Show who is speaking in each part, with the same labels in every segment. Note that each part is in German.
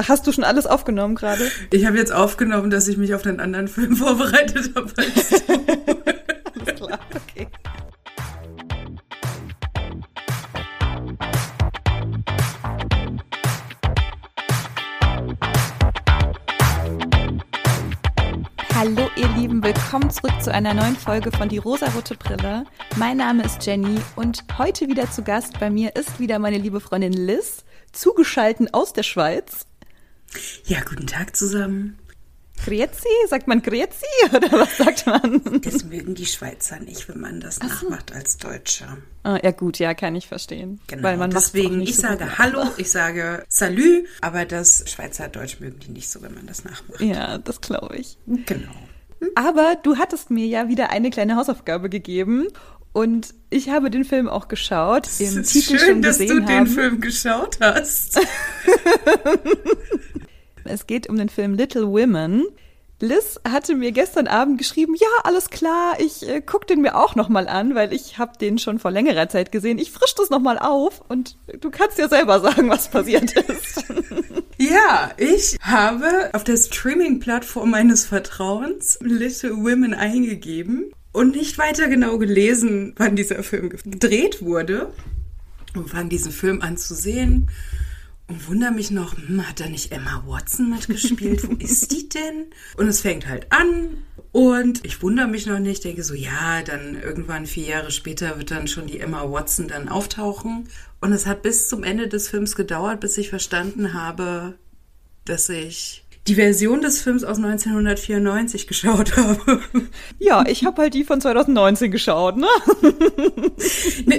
Speaker 1: Ach, hast du schon alles aufgenommen gerade?
Speaker 2: Ich habe jetzt aufgenommen, dass ich mich auf einen anderen Film vorbereitet habe.
Speaker 1: Alles klar, okay. Hallo ihr Lieben, willkommen zurück zu einer neuen Folge von Die rosarote Brille. Mein Name ist Jenny und heute wieder zu Gast bei mir ist wieder meine liebe Freundin Liz, zugeschalten aus der Schweiz.
Speaker 2: Ja, guten Tag zusammen.
Speaker 1: Grüezi? Sagt man Grüezi oder was sagt man?
Speaker 2: Das mögen die Schweizer nicht, wenn man das nachmacht als Deutscher.
Speaker 1: Ah, ja gut, ja, kann ich verstehen.
Speaker 2: Genau.
Speaker 1: Weil man
Speaker 2: Deswegen, ich
Speaker 1: so
Speaker 2: sage
Speaker 1: gut.
Speaker 2: Hallo, ich sage Salü, aber das Schweizerdeutsch mögen die nicht so, wenn man das nachmacht.
Speaker 1: Ja, das glaube ich.
Speaker 2: Genau.
Speaker 1: Aber du hattest mir ja wieder eine kleine Hausaufgabe gegeben und ich habe den Film auch geschaut,
Speaker 2: Es
Speaker 1: im
Speaker 2: ist
Speaker 1: Titel
Speaker 2: schön,
Speaker 1: schon
Speaker 2: dass du den
Speaker 1: haben.
Speaker 2: Film geschaut hast.
Speaker 1: Es geht um den Film Little Women. Liz hatte mir gestern Abend geschrieben, ja, alles klar, ich äh, guck den mir auch noch mal an, weil ich habe den schon vor längerer Zeit gesehen. Ich frisch das noch mal auf und du kannst ja selber sagen, was passiert ist.
Speaker 2: Ja, ich habe auf der Streaming-Plattform meines Vertrauens Little Women eingegeben und nicht weiter genau gelesen, wann dieser Film gedreht wurde und fang diesen Film an zu sehen und wundere mich noch, hm, hat da nicht Emma Watson mitgespielt? Wo ist die denn? Und es fängt halt an und ich wundere mich noch nicht, denke so, ja, dann irgendwann vier Jahre später wird dann schon die Emma Watson dann auftauchen. Und es hat bis zum Ende des Films gedauert, bis ich verstanden habe, dass ich die Version des Films aus 1994 geschaut habe.
Speaker 1: ja, ich habe halt die von 2019 geschaut, ne?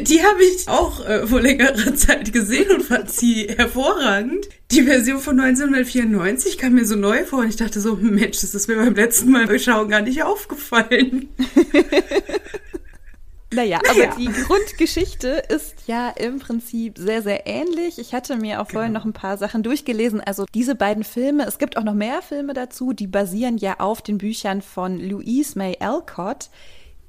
Speaker 2: Die habe ich auch äh, vor längerer Zeit gesehen und fand sie hervorragend. Die Version von 1994 kam mir so neu vor und ich dachte so, Mensch, das ist mir beim letzten Mal beim Schauen gar nicht aufgefallen.
Speaker 1: Naja,
Speaker 2: Naja.
Speaker 1: aber die Grundgeschichte ist ja im Prinzip sehr, sehr ähnlich. Ich hatte mir auch vorhin
Speaker 2: Genau.
Speaker 1: noch ein paar Sachen durchgelesen. Also diese beiden Filme, es gibt auch noch mehr Filme dazu, die basieren ja auf den Büchern von Louise May Alcott,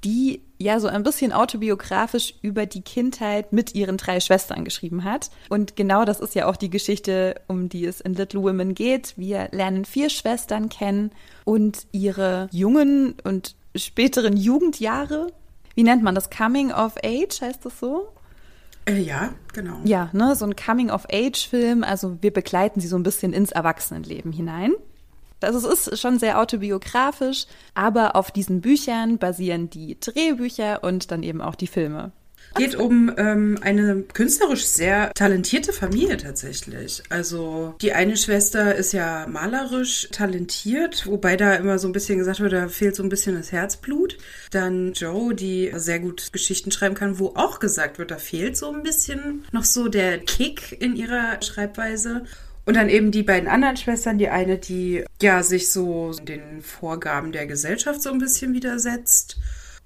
Speaker 1: die ja so ein bisschen autobiografisch über die Kindheit mit ihren drei Schwestern geschrieben hat. Und genau das ist ja auch die Geschichte, um die es in Little Women geht. Wir lernen vier Schwestern kennen und ihre jungen und späteren Jugendjahre. Wie nennt man das? Coming of Age heißt das so?
Speaker 2: Äh, ja, genau.
Speaker 1: Ja, ne, so ein Coming-of-Age-Film. Also wir begleiten sie so ein bisschen ins Erwachsenenleben hinein. Also es ist schon sehr autobiografisch, aber auf diesen Büchern basieren die Drehbücher und dann eben auch die Filme.
Speaker 2: Geht um ähm, eine künstlerisch sehr talentierte Familie tatsächlich. Also die eine Schwester ist ja malerisch talentiert, wobei da immer so ein bisschen gesagt wird, da fehlt so ein bisschen das Herzblut. Dann Joe, die sehr gut Geschichten schreiben kann, wo auch gesagt wird, da fehlt so ein bisschen noch so der Kick in ihrer Schreibweise. Und dann eben die beiden anderen Schwestern, die eine, die ja sich so den Vorgaben der Gesellschaft so ein bisschen widersetzt.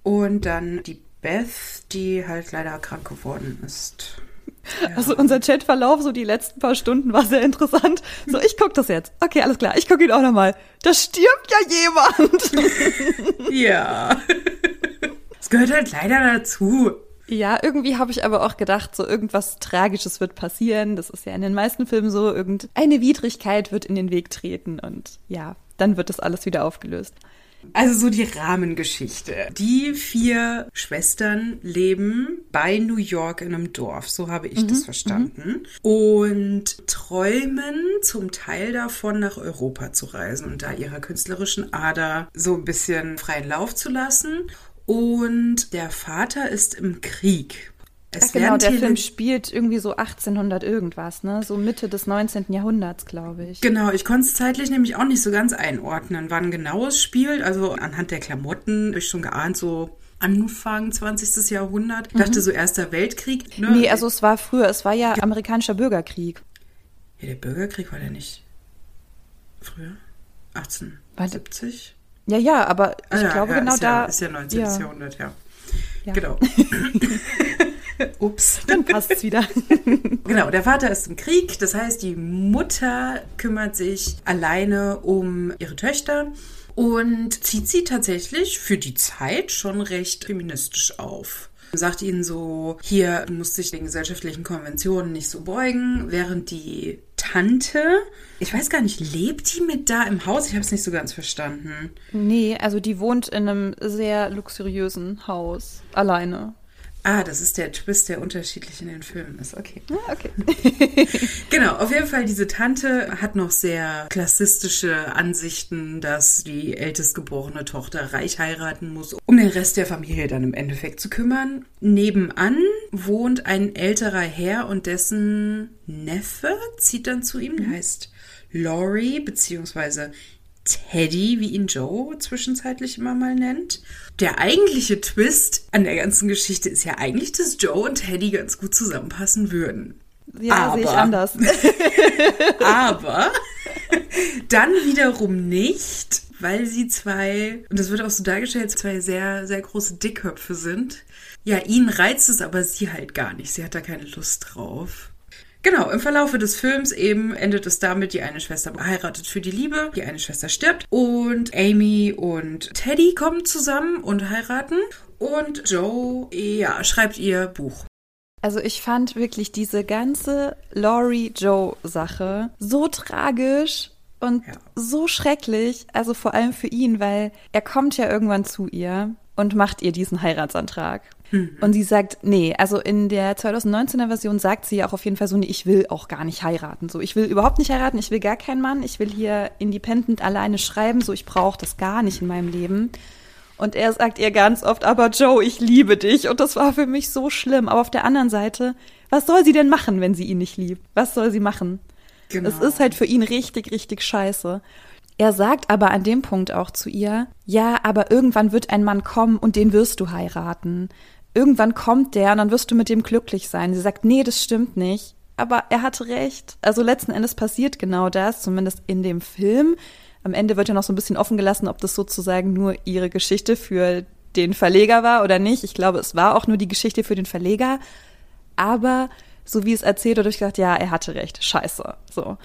Speaker 2: Und dann die Beth, die halt leider krank geworden ist.
Speaker 1: Also unser Chatverlauf so die letzten paar Stunden war sehr interessant. So, ich guck das jetzt. Okay, alles klar, ich guck ihn auch nochmal. Da stirbt ja jemand.
Speaker 2: Ja. Es gehört halt leider dazu.
Speaker 1: Ja, irgendwie habe ich aber auch gedacht, so irgendwas Tragisches wird passieren. Das ist ja in den meisten Filmen so, irgendeine Widrigkeit wird in den Weg treten und ja, dann wird das alles wieder aufgelöst.
Speaker 2: Also so die Rahmengeschichte. Die vier Schwestern leben bei New York in einem Dorf, so habe ich das verstanden. Und träumen zum Teil davon, nach Europa zu reisen und da ihrer künstlerischen Ader so ein bisschen freien Lauf zu lassen. Und der Vater ist im Krieg. Es
Speaker 1: Ach, genau, der Film spielt irgendwie so 1800 irgendwas, ne? So Mitte des 19. Jahrhunderts, glaube ich.
Speaker 2: Genau, ich konnte es zeitlich nämlich auch nicht so ganz einordnen, wann genau es spielt. Also anhand der Klamotten habe ich schon geahnt, so Anfang 20. Jahrhundert. Ich dachte so Erster Weltkrieg. Ne?
Speaker 1: Mhm. Nee, also es war früher, es war ja amerikanischer Bürgerkrieg.
Speaker 2: Ja, der Bürgerkrieg war der nicht früher? 1870?
Speaker 1: Ja, ja, aber ich
Speaker 2: Ah ja,
Speaker 1: glaube
Speaker 2: ja,
Speaker 1: genau
Speaker 2: ist
Speaker 1: da.
Speaker 2: Ja, ist ja 19.
Speaker 1: ja,
Speaker 2: Jahrhundert, ja.
Speaker 1: ja.
Speaker 2: Genau. Ups.
Speaker 1: Dann passt's wieder.
Speaker 2: Genau, der Vater ist im Krieg, das heißt, die Mutter kümmert sich alleine um ihre Töchter und zieht sie tatsächlich für die Zeit schon recht feministisch auf. Sagt ihnen so, hier du musst dich den gesellschaftlichen Konventionen nicht so beugen, während die Tante. Ich weiß gar nicht, lebt die mit da im Haus? Ich habe es nicht so ganz verstanden.
Speaker 1: Nee, also die wohnt in einem sehr luxuriösen Haus. Alleine.
Speaker 2: Ah, das ist der Twist, der unterschiedlich in den Filmen ist. Okay.
Speaker 1: Ah, okay.
Speaker 2: genau, auf jeden Fall, diese Tante hat noch sehr klassistische Ansichten, dass die ältestgeborene Tochter reich heiraten muss, um den Rest der Familie dann im Endeffekt zu kümmern. Nebenan wohnt ein älterer Herr und dessen Neffe zieht dann zu ihm, der heißt Laurie, beziehungsweise Teddy, wie ihn Joe zwischenzeitlich immer mal nennt. Der eigentliche Twist an der ganzen Geschichte ist ja eigentlich, dass Joe und Teddy ganz gut zusammenpassen würden.
Speaker 1: Ja, sehe ich anders.
Speaker 2: aber dann wiederum nicht, weil sie zwei, und das wird auch so dargestellt, zwei sehr, sehr große Dickköpfe sind. Ja, ihn reizt es aber sie halt gar nicht. Sie hat da keine Lust drauf. Genau, im Verlaufe des Films eben endet es damit, die eine Schwester heiratet für die Liebe, die eine Schwester stirbt und Amy und Teddy kommen zusammen und heiraten und Joe, ja, schreibt ihr Buch.
Speaker 1: Also ich fand wirklich diese ganze Laurie-Joe-Sache so tragisch und ja. so schrecklich, also vor allem für ihn, weil er kommt ja irgendwann zu ihr und macht ihr diesen Heiratsantrag. Mhm. Und sie sagt, nee, also in der 2019er Version sagt sie ja auch auf jeden Fall so, nee, ich will auch gar nicht heiraten. So, ich will überhaupt nicht heiraten, ich will gar keinen Mann, ich will hier independent alleine schreiben, so ich brauche das gar nicht in meinem Leben. Und er sagt ihr ganz oft, aber Joe, ich liebe dich. Und das war für mich so schlimm. Aber auf der anderen Seite, was soll sie denn machen, wenn sie ihn nicht liebt? Was soll sie machen? Genau. Es ist halt für ihn richtig, richtig scheiße. Er sagt aber an dem Punkt auch zu ihr, ja, aber irgendwann wird ein Mann kommen und den wirst du heiraten irgendwann kommt der und dann wirst du mit dem glücklich sein. Sie sagt, nee, das stimmt nicht. Aber er hatte recht. Also letzten Endes passiert genau das, zumindest in dem Film. Am Ende wird ja noch so ein bisschen offen gelassen, ob das sozusagen nur ihre Geschichte für den Verleger war oder nicht. Ich glaube, es war auch nur die Geschichte für den Verleger. Aber so wie es erzählt, habe ich gedacht, ja, er hatte recht. Scheiße. So.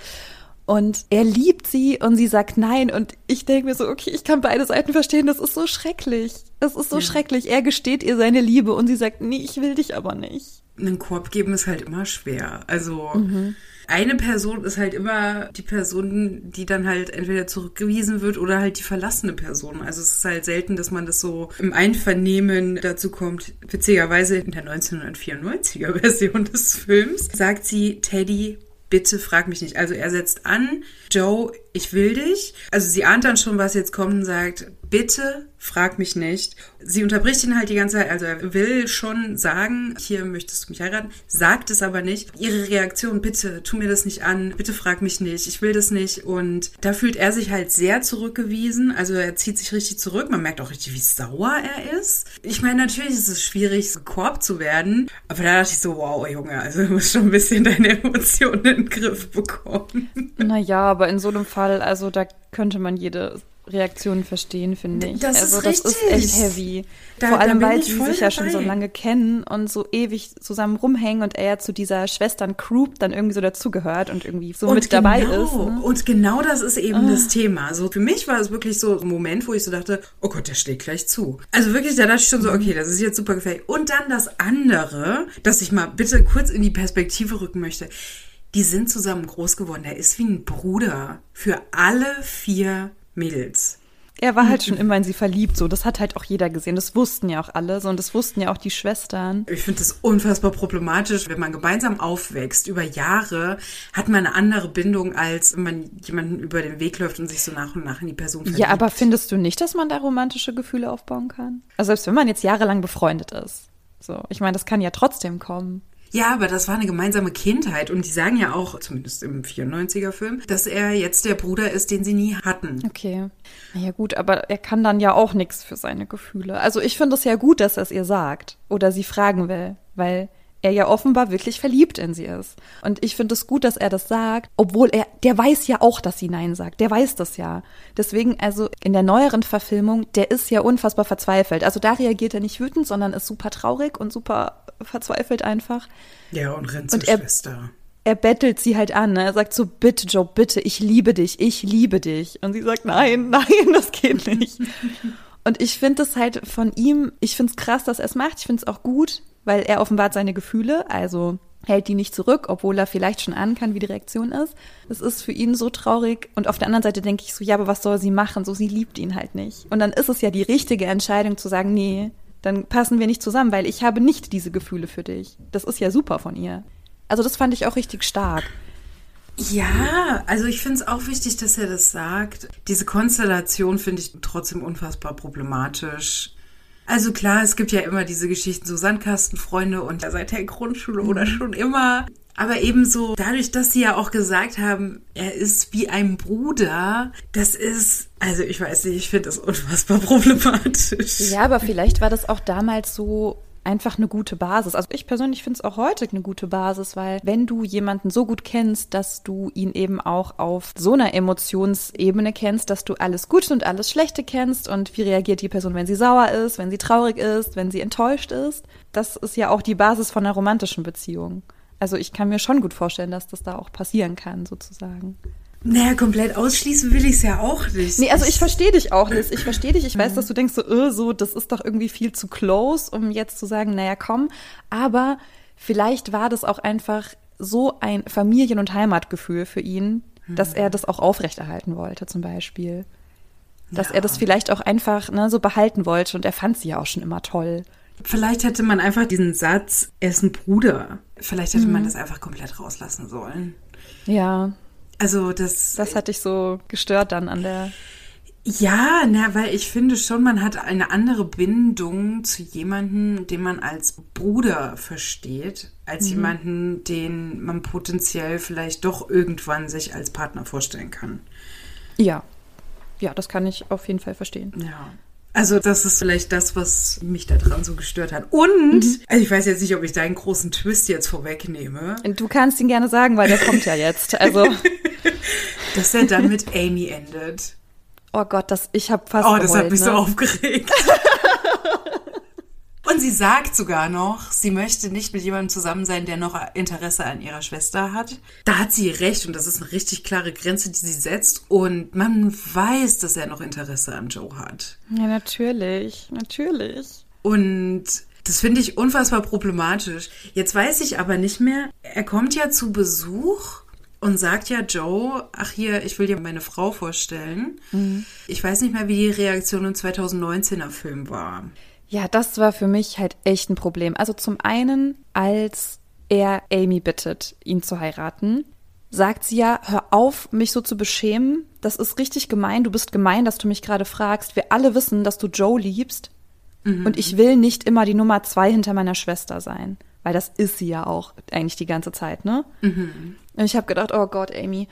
Speaker 1: Und er liebt sie und sie sagt nein. Und ich denke mir so, okay, ich kann beide Seiten verstehen. Das ist so schrecklich. Es ist so ja. schrecklich. Er gesteht ihr seine Liebe und sie sagt, nee, ich will dich aber nicht.
Speaker 2: Einen Korb geben ist halt immer schwer. Also mhm. eine Person ist halt immer die Person, die dann halt entweder zurückgewiesen wird oder halt die verlassene Person. Also es ist halt selten, dass man das so im Einvernehmen dazu kommt. Witzigerweise in der 1994er Version des Films sagt sie, Teddy, bitte frag mich nicht. Also er setzt an, Joe, ich will dich. Also sie ahnt dann schon, was jetzt kommt und sagt, bitte frag mich nicht. Sie unterbricht ihn halt die ganze Zeit, also er will schon sagen, hier möchtest du mich heiraten, sagt es aber nicht. Ihre Reaktion, bitte, tu mir das nicht an, bitte frag mich nicht, ich will das nicht. Und da fühlt er sich halt sehr zurückgewiesen, also er zieht sich richtig zurück, man merkt auch richtig, wie sauer er ist. Ich meine, natürlich ist es schwierig, so Korb zu werden, aber da dachte ich so, wow, Junge, also du musst schon ein bisschen deine Emotionen in den Griff bekommen.
Speaker 1: Naja, aber in so einem Fall, also da könnte man jede Reaktionen verstehen, finde ich.
Speaker 2: Das
Speaker 1: also
Speaker 2: ist
Speaker 1: das
Speaker 2: richtig.
Speaker 1: ist echt heavy. Da, Vor allem, weil sie sich ja schon so lange kennen und so ewig zusammen rumhängen und er ja zu dieser Schwestern-Group dann irgendwie so dazugehört und irgendwie so und mit genau, dabei ist. Ne?
Speaker 2: Und genau das ist eben oh. das Thema. So für mich war es wirklich so ein Moment, wo ich so dachte, oh Gott, der schlägt gleich zu. Also wirklich, da dachte ich schon so, mhm. okay, das ist jetzt super gefährlich. Und dann das andere, dass ich mal bitte kurz in die Perspektive rücken möchte. Die sind zusammen groß geworden. Der ist wie ein Bruder für alle vier Mädels.
Speaker 1: Er war halt schon immer in sie verliebt, so. Das hat halt auch jeder gesehen. Das wussten ja auch alle, so. Und das wussten ja auch die Schwestern.
Speaker 2: Ich finde das unfassbar problematisch. Wenn man gemeinsam aufwächst, über Jahre, hat man eine andere Bindung, als wenn man jemanden über den Weg läuft und sich so nach und nach in die Person verliebt.
Speaker 1: Ja, aber findest du nicht, dass man da romantische Gefühle aufbauen kann? Also selbst wenn man jetzt jahrelang befreundet ist. So. Ich meine, das kann ja trotzdem kommen.
Speaker 2: Ja, aber das war eine gemeinsame Kindheit und die sagen ja auch, zumindest im 94er Film, dass er jetzt der Bruder ist, den sie nie hatten.
Speaker 1: Okay. Naja gut, aber er kann dann ja auch nichts für seine Gefühle. Also ich finde es ja gut, dass er es ihr sagt oder sie fragen will, weil er ja offenbar wirklich verliebt in sie ist. Und ich finde es gut, dass er das sagt, obwohl er, der weiß ja auch, dass sie Nein sagt. Der weiß das ja. Deswegen, also in der neueren Verfilmung, der ist ja unfassbar verzweifelt. Also da reagiert er nicht wütend, sondern ist super traurig und super verzweifelt einfach.
Speaker 2: Ja, und rennt zur und er, Schwester.
Speaker 1: Er bettelt sie halt an. Ne? Er sagt so, bitte, Joe, bitte, ich liebe dich, ich liebe dich. Und sie sagt, nein, nein, das geht nicht. und ich finde es halt von ihm, ich finde es krass, dass er es macht. Ich finde es auch gut, weil er offenbart seine Gefühle. Also hält die nicht zurück, obwohl er vielleicht schon ahnen kann, wie die Reaktion ist. Es ist für ihn so traurig. Und auf der anderen Seite denke ich so, ja, aber was soll sie machen? So, sie liebt ihn halt nicht. Und dann ist es ja die richtige Entscheidung zu sagen, nee, dann passen wir nicht zusammen, weil ich habe nicht diese Gefühle für dich. Das ist ja super von ihr. Also das fand ich auch richtig stark.
Speaker 2: Ja, also ich finde es auch wichtig, dass er das sagt. Diese Konstellation finde ich trotzdem unfassbar problematisch. Also klar, es gibt ja immer diese Geschichten, so Sandkastenfreunde und ja, seit der Grundschule oder mhm. schon immer. Aber ebenso dadurch, dass sie ja auch gesagt haben, er ist wie ein Bruder, das ist, also ich weiß nicht, ich finde das unfassbar problematisch.
Speaker 1: Ja, aber vielleicht war das auch damals so einfach eine gute Basis. Also ich persönlich finde es auch heute eine gute Basis, weil wenn du jemanden so gut kennst, dass du ihn eben auch auf so einer Emotionsebene kennst, dass du alles Gute und alles Schlechte kennst und wie reagiert die Person, wenn sie sauer ist, wenn sie traurig ist, wenn sie enttäuscht ist, das ist ja auch die Basis von einer romantischen Beziehung. Also ich kann mir schon gut vorstellen, dass das da auch passieren kann, sozusagen.
Speaker 2: Naja, komplett ausschließen will ich es ja auch nicht.
Speaker 1: Nee, also ich verstehe dich auch, Liz. Ich verstehe dich. Ich weiß, dass du denkst so, äh, so, das ist doch irgendwie viel zu close, um jetzt zu sagen, naja, komm. Aber vielleicht war das auch einfach so ein Familien- und Heimatgefühl für ihn, dass er das auch aufrechterhalten wollte, zum Beispiel. Dass ja. er das vielleicht auch einfach ne, so behalten wollte und er fand sie ja auch schon immer toll.
Speaker 2: Vielleicht hätte man einfach diesen Satz, er ist ein Bruder. Vielleicht hätte mhm. man das einfach komplett rauslassen sollen.
Speaker 1: Ja,
Speaker 2: also das.
Speaker 1: Das hat dich so gestört dann an der.
Speaker 2: Ja, na, weil ich finde schon, man hat eine andere Bindung zu jemandem, den man als Bruder versteht, als mhm. jemanden, den man potenziell vielleicht doch irgendwann sich als Partner vorstellen kann.
Speaker 1: Ja, ja, das kann ich auf jeden Fall verstehen.
Speaker 2: Ja. Also das ist vielleicht das, was mich daran so gestört hat. Und, mhm. also ich weiß jetzt nicht, ob ich deinen großen Twist jetzt vorwegnehme.
Speaker 1: Du kannst ihn gerne sagen, weil der kommt ja jetzt. Also
Speaker 2: dass er dann mit Amy endet.
Speaker 1: Oh Gott, das ich habe fast.
Speaker 2: Oh, das hat mich ne? so aufgeregt. Und sie sagt sogar noch, sie möchte nicht mit jemandem zusammen sein, der noch Interesse an ihrer Schwester hat. Da hat sie recht und das ist eine richtig klare Grenze, die sie setzt. Und man weiß, dass er noch Interesse an Joe hat.
Speaker 1: Ja, natürlich, natürlich.
Speaker 2: Und das finde ich unfassbar problematisch. Jetzt weiß ich aber nicht mehr, er kommt ja zu Besuch und sagt ja Joe, ach hier, ich will dir meine Frau vorstellen. Mhm. Ich weiß nicht mehr, wie die Reaktion im 2019er Film war.
Speaker 1: Ja, das war für mich halt echt ein Problem. Also zum einen, als er Amy bittet, ihn zu heiraten, sagt sie ja, hör auf, mich so zu beschämen. Das ist richtig gemein. Du bist gemein, dass du mich gerade fragst. Wir alle wissen, dass du Joe liebst. Mhm. Und ich will nicht immer die Nummer zwei hinter meiner Schwester sein. Weil das ist sie ja auch eigentlich die ganze Zeit, ne? Mhm. Und ich habe gedacht, oh Gott, Amy.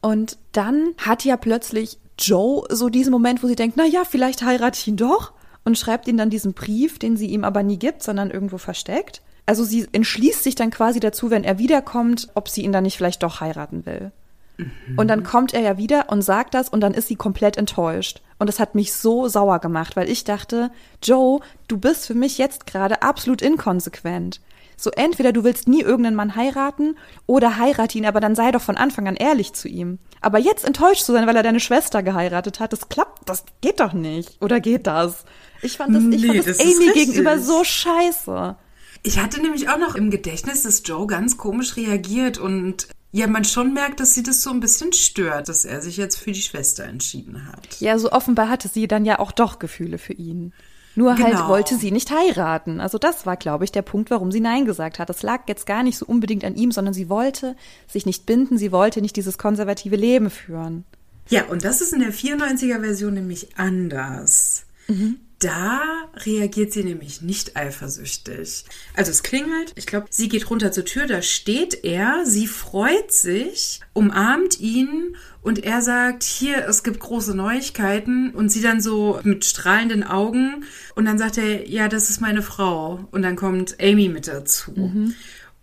Speaker 1: Und dann hat ja plötzlich Joe so diesen Moment, wo sie denkt, na ja, vielleicht heirate ich ihn doch und schreibt ihm dann diesen Brief, den sie ihm aber nie gibt, sondern irgendwo versteckt. Also sie entschließt sich dann quasi dazu, wenn er wiederkommt, ob sie ihn dann nicht vielleicht doch heiraten will. Mhm. Und dann kommt er ja wieder und sagt das und dann ist sie komplett enttäuscht. Und das hat mich so sauer gemacht, weil ich dachte, Joe, du bist für mich jetzt gerade absolut inkonsequent. So entweder du willst nie irgendeinen Mann heiraten oder heirate ihn, aber dann sei doch von Anfang an ehrlich zu ihm. Aber jetzt enttäuscht zu sein, weil er deine Schwester geheiratet hat, das klappt, das geht doch nicht. Oder geht das? Ich fand das, ich fand das, das Amy gegenüber so scheiße.
Speaker 2: Ich hatte nämlich auch noch im Gedächtnis, dass Joe ganz komisch reagiert und ja, man schon merkt, dass sie das so ein bisschen stört, dass er sich jetzt für die Schwester entschieden hat.
Speaker 1: Ja, so offenbar hatte sie dann ja auch doch Gefühle für ihn. Nur halt genau. halt wollte sie nicht heiraten. Also das war, glaube ich, der Punkt, warum sie Nein gesagt hat. Das lag jetzt gar nicht so unbedingt an ihm, sondern sie wollte sich nicht binden, sie wollte nicht dieses konservative Leben führen.
Speaker 2: Ja, und das ist in der 94er Version nämlich anders. Mhm. Da reagiert sie nämlich nicht eifersüchtig. Also es klingelt, ich glaube, sie geht runter zur Tür, da steht er, sie freut sich, umarmt ihn und er sagt, hier, es gibt große Neuigkeiten und sie dann so mit strahlenden Augen und dann sagt er, ja, das ist meine Frau und dann kommt Amy mit dazu. Mhm.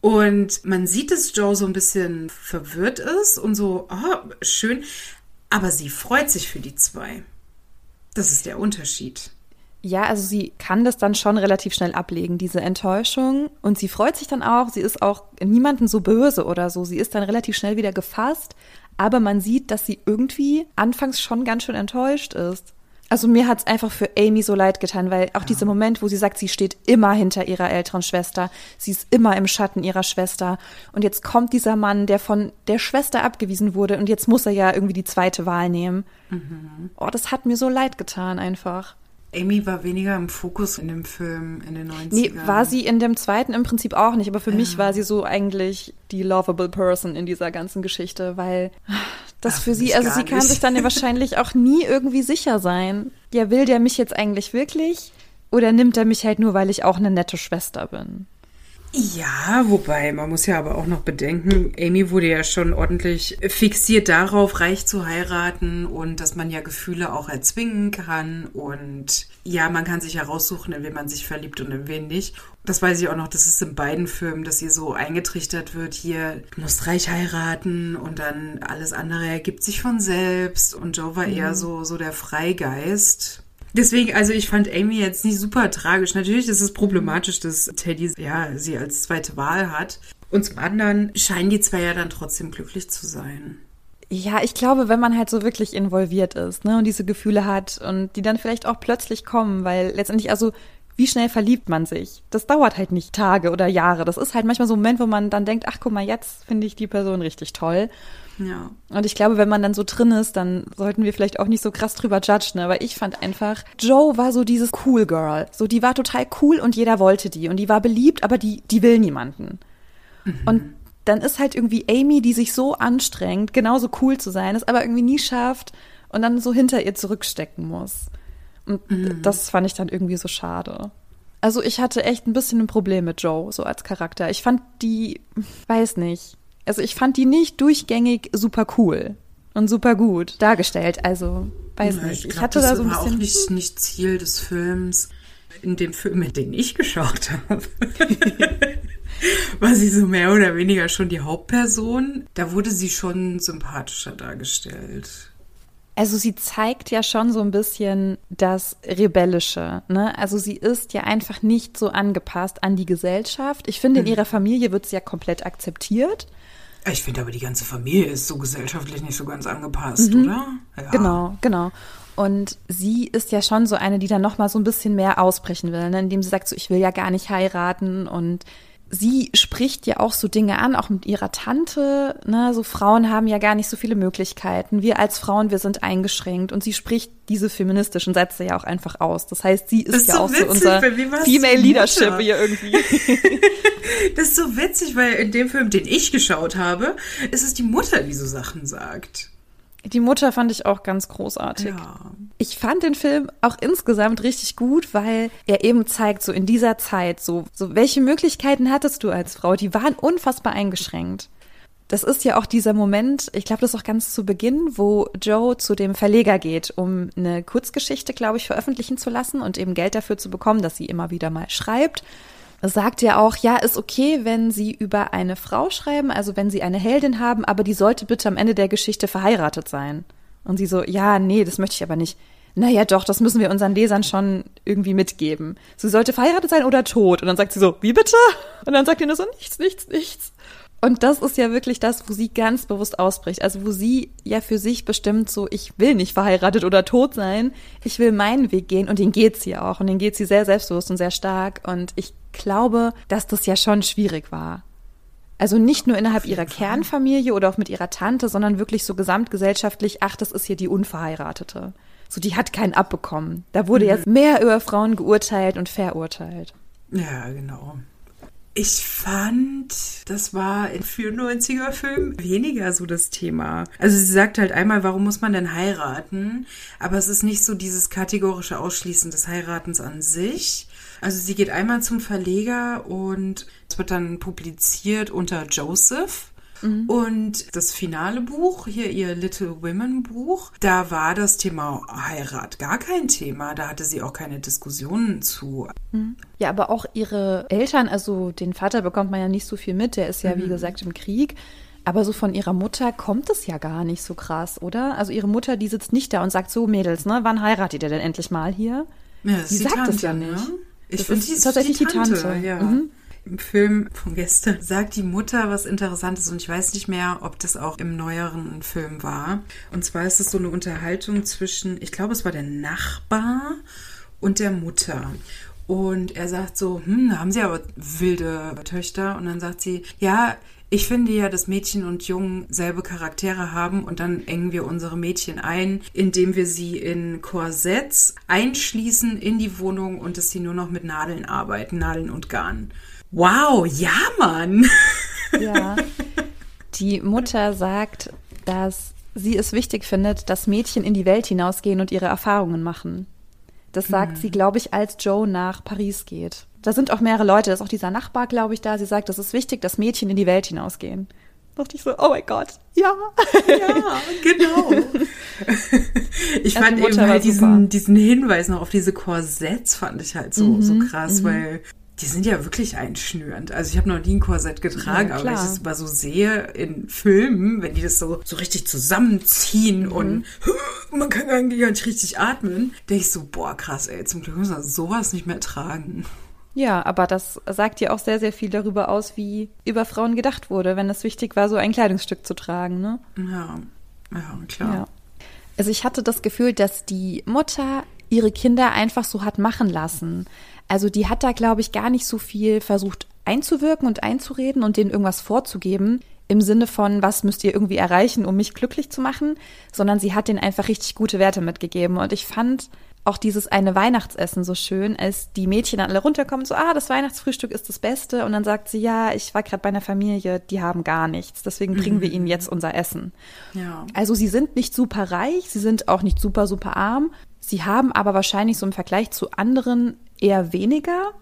Speaker 2: Und man sieht, dass Joe so ein bisschen verwirrt ist und so, oh, schön, aber sie freut sich für die zwei. Das ist der Unterschied.
Speaker 1: Ja, also sie kann das dann schon relativ schnell ablegen, diese Enttäuschung. Und sie freut sich dann auch. Sie ist auch niemanden so böse oder so. Sie ist dann relativ schnell wieder gefasst. Aber man sieht, dass sie irgendwie anfangs schon ganz schön enttäuscht ist. Also mir hat's einfach für Amy so leid getan, weil auch ja. dieser Moment, wo sie sagt, sie steht immer hinter ihrer älteren Schwester, sie ist immer im Schatten ihrer Schwester und jetzt kommt dieser Mann, der von der Schwester abgewiesen wurde und jetzt muss er ja irgendwie die zweite Wahl nehmen. Mhm. Oh, das hat mir so leid getan einfach.
Speaker 2: Amy war weniger im Fokus in dem Film in den 90ern.
Speaker 1: Nee, war sie in dem zweiten im Prinzip auch nicht, aber für ja. mich war sie so eigentlich die lovable person in dieser ganzen Geschichte, weil das Ach, für sie, also sie kann sich dann ja wahrscheinlich auch nie irgendwie sicher sein. Ja, will der mich jetzt eigentlich wirklich? Oder nimmt er mich halt nur, weil ich auch eine nette Schwester bin?
Speaker 2: Ja, wobei, man muss ja aber auch noch bedenken, Amy wurde ja schon ordentlich fixiert darauf, reich zu heiraten und dass man ja Gefühle auch erzwingen kann und ja, man kann sich heraussuchen, in wen man sich verliebt und in wen nicht. Das weiß ich auch noch, das ist in beiden Filmen, dass ihr so eingetrichtert wird, hier, du musst reich heiraten und dann alles andere ergibt sich von selbst und Joe war mhm. eher so, so der Freigeist Deswegen, also ich fand Amy jetzt nicht super tragisch. Natürlich ist es problematisch, dass Teddy ja sie als zweite Wahl hat. Und zum anderen scheinen die zwei ja dann trotzdem glücklich zu sein.
Speaker 1: Ja, ich glaube, wenn man halt so wirklich involviert ist, ne, und diese Gefühle hat und die dann vielleicht auch plötzlich kommen, weil letztendlich, also wie schnell verliebt man sich? Das dauert halt nicht Tage oder Jahre. Das ist halt manchmal so ein Moment, wo man dann denkt, ach guck mal, jetzt finde ich die Person richtig toll.
Speaker 2: Ja.
Speaker 1: Und ich glaube, wenn man dann so drin ist, dann sollten wir vielleicht auch nicht so krass drüber judgen. Ne? Aber ich fand einfach, Joe war so dieses Cool Girl. So, die war total cool und jeder wollte die. Und die war beliebt, aber die, die will niemanden. Mhm. Und dann ist halt irgendwie Amy, die sich so anstrengt, genauso cool zu sein, es aber irgendwie nie schafft und dann so hinter ihr zurückstecken muss. Und mhm. das fand ich dann irgendwie so schade. Also ich hatte echt ein bisschen ein Problem mit Joe, so als Charakter. Ich fand die, weiß nicht, also ich fand die nicht durchgängig super cool und super gut dargestellt. Also weiß ja, nicht. Ich, glaub, hatte da so ein bisschen.
Speaker 2: Das auch nicht, nicht Ziel des Films. In dem Film, in den ich geschaut habe, war sie so mehr oder weniger schon die Hauptperson. Da wurde sie schon sympathischer dargestellt.
Speaker 1: Also sie zeigt ja schon so ein bisschen das Rebellische. Ne? Also sie ist ja einfach nicht so angepasst an die Gesellschaft. Ich finde, in mhm. ihrer Familie wird sie ja komplett akzeptiert.
Speaker 2: Ich finde aber, die ganze Familie ist so gesellschaftlich nicht so ganz angepasst, mhm. oder?
Speaker 1: Ja. Genau, genau. Und sie ist ja schon so eine, die dann noch mal so ein bisschen mehr ausbrechen will, ne? indem sie sagt, so ich will ja gar nicht heiraten und sie spricht ja auch so Dinge an, auch mit ihrer Tante. Ne? So Frauen haben ja gar nicht so viele Möglichkeiten. Wir als Frauen, wir sind eingeschränkt. Und sie spricht diese feministischen Sätze ja auch einfach aus. Das heißt, sie ist, ist ja so auch witzig, so unser Female Leadership hier irgendwie.
Speaker 2: das ist so witzig, weil in dem Film, den ich geschaut habe, ist es die Mutter, die so Sachen sagt.
Speaker 1: Die Mutter fand ich auch ganz großartig. Ja. Ich fand den Film auch insgesamt richtig gut, weil er eben zeigt, so in dieser Zeit, so, so welche Möglichkeiten hattest du als Frau? Die waren unfassbar eingeschränkt. Das ist ja auch dieser Moment, ich glaube, das ist auch ganz zu Beginn, wo Joe zu dem Verleger geht, um eine Kurzgeschichte, glaube ich, veröffentlichen zu lassen und eben Geld dafür zu bekommen, dass sie immer wieder mal schreibt sagt ja auch, ja, ist okay, wenn Sie über eine Frau schreiben, also wenn Sie eine Heldin haben, aber die sollte bitte am Ende der Geschichte verheiratet sein. Und sie so, ja, nee, das möchte ich aber nicht. Naja, doch, das müssen wir unseren Lesern schon irgendwie mitgeben. Sie sollte verheiratet sein oder tot. Und dann sagt sie so, wie bitte? Und dann sagt er nur so, nichts, nichts, nichts. Und das ist ja wirklich das, wo sie ganz bewusst ausbricht. Also wo sie ja für sich bestimmt so, ich will nicht verheiratet oder tot sein, ich will meinen Weg gehen und den geht sie auch. Und den geht sie sehr selbstbewusst und sehr stark. Und ich glaube, dass das ja schon schwierig war. Also nicht nur innerhalb ihrer Kernfamilie oder auch mit ihrer Tante, sondern wirklich so gesamtgesellschaftlich, ach, das ist hier die Unverheiratete. So, die hat keinen abbekommen. Da wurde mhm. jetzt mehr über Frauen geurteilt und verurteilt.
Speaker 2: Ja, genau. Ich fand, das war in 94er Film weniger so das Thema. Also sie sagt halt einmal, warum muss man denn heiraten? Aber es ist nicht so dieses kategorische Ausschließen des Heiratens an sich. Also sie geht einmal zum Verleger und es wird dann publiziert unter Joseph. Mhm. Und das finale Buch, hier ihr Little Women Buch, da war das Thema Heirat gar kein Thema. Da hatte sie auch keine Diskussionen zu.
Speaker 1: Mhm. Ja, aber auch ihre Eltern, also den Vater bekommt man ja nicht so viel mit. Der ist ja, mhm. wie gesagt, im Krieg. Aber so von ihrer Mutter kommt es ja gar nicht so krass, oder? Also ihre Mutter, die sitzt nicht da und sagt so, Mädels, ne, wann heiratet ihr denn endlich mal hier?
Speaker 2: Ja, sie sagt es ja nicht. Ne?
Speaker 1: Ich finde, sie ist tatsächlich die Tante. Die Tante.
Speaker 2: Ja. Mhm Im Film von gestern sagt die Mutter was Interessantes und ich weiß nicht mehr, ob das auch im neueren Film war. Und zwar ist es so eine Unterhaltung zwischen, ich glaube, es war der Nachbar und der Mutter. Und er sagt so, hm, haben Sie aber wilde Töchter? Und dann sagt sie, ja, ich finde ja, dass Mädchen und Jungen selbe Charaktere haben und dann engen wir unsere Mädchen ein, indem wir sie in Korsetts einschließen in die Wohnung und dass sie nur noch mit Nadeln arbeiten, Nadeln und Garn. Wow, ja, Mann!
Speaker 1: Ja. Die Mutter sagt, dass sie es wichtig findet, dass Mädchen in die Welt hinausgehen und ihre Erfahrungen machen. Das sagt hm. sie, glaube ich, als Joe nach Paris geht. Da sind auch mehrere Leute, da ist auch dieser Nachbar, glaube ich, da. Sie sagt, es ist wichtig, dass Mädchen in die Welt hinausgehen. Da dachte ich so, oh mein Gott, ja.
Speaker 2: Ja, genau. ich ja, fand eben halt diesen, diesen Hinweis noch auf diese Korsetts fand ich halt so, mhm, so krass, mhm. weil die sind ja wirklich einschnürend. Also ich habe noch nie ein Korsett getragen, ja, aber wenn ich das mal so sehe in Filmen, wenn die das so, so richtig zusammenziehen mhm. und man kann eigentlich gar nicht richtig atmen, denke ich so, boah, krass, ey, zum Glück muss man sowas nicht mehr tragen.
Speaker 1: Ja, aber das sagt ja auch sehr, sehr viel darüber aus, wie über Frauen gedacht wurde, wenn es wichtig war, so ein Kleidungsstück zu tragen, ne?
Speaker 2: Ja, ja, klar. Ja.
Speaker 1: Also ich hatte das Gefühl, dass die Mutter ihre Kinder einfach so hat machen lassen. Also die hat da, glaube ich, gar nicht so viel versucht einzuwirken und einzureden und denen irgendwas vorzugeben im Sinne von, was müsst ihr irgendwie erreichen, um mich glücklich zu machen, sondern sie hat denen einfach richtig gute Werte mitgegeben. Und ich fand auch dieses eine Weihnachtsessen so schön, als die Mädchen dann alle runterkommen, so, ah, das Weihnachtsfrühstück ist das Beste. Und dann sagt sie, ja, ich war gerade bei einer Familie, die haben gar nichts. Deswegen bringen mhm. wir ihnen jetzt unser Essen. Ja. Also sie sind nicht super reich, sie sind auch nicht super, super arm. Sie haben aber wahrscheinlich so im Vergleich zu anderen eher weniger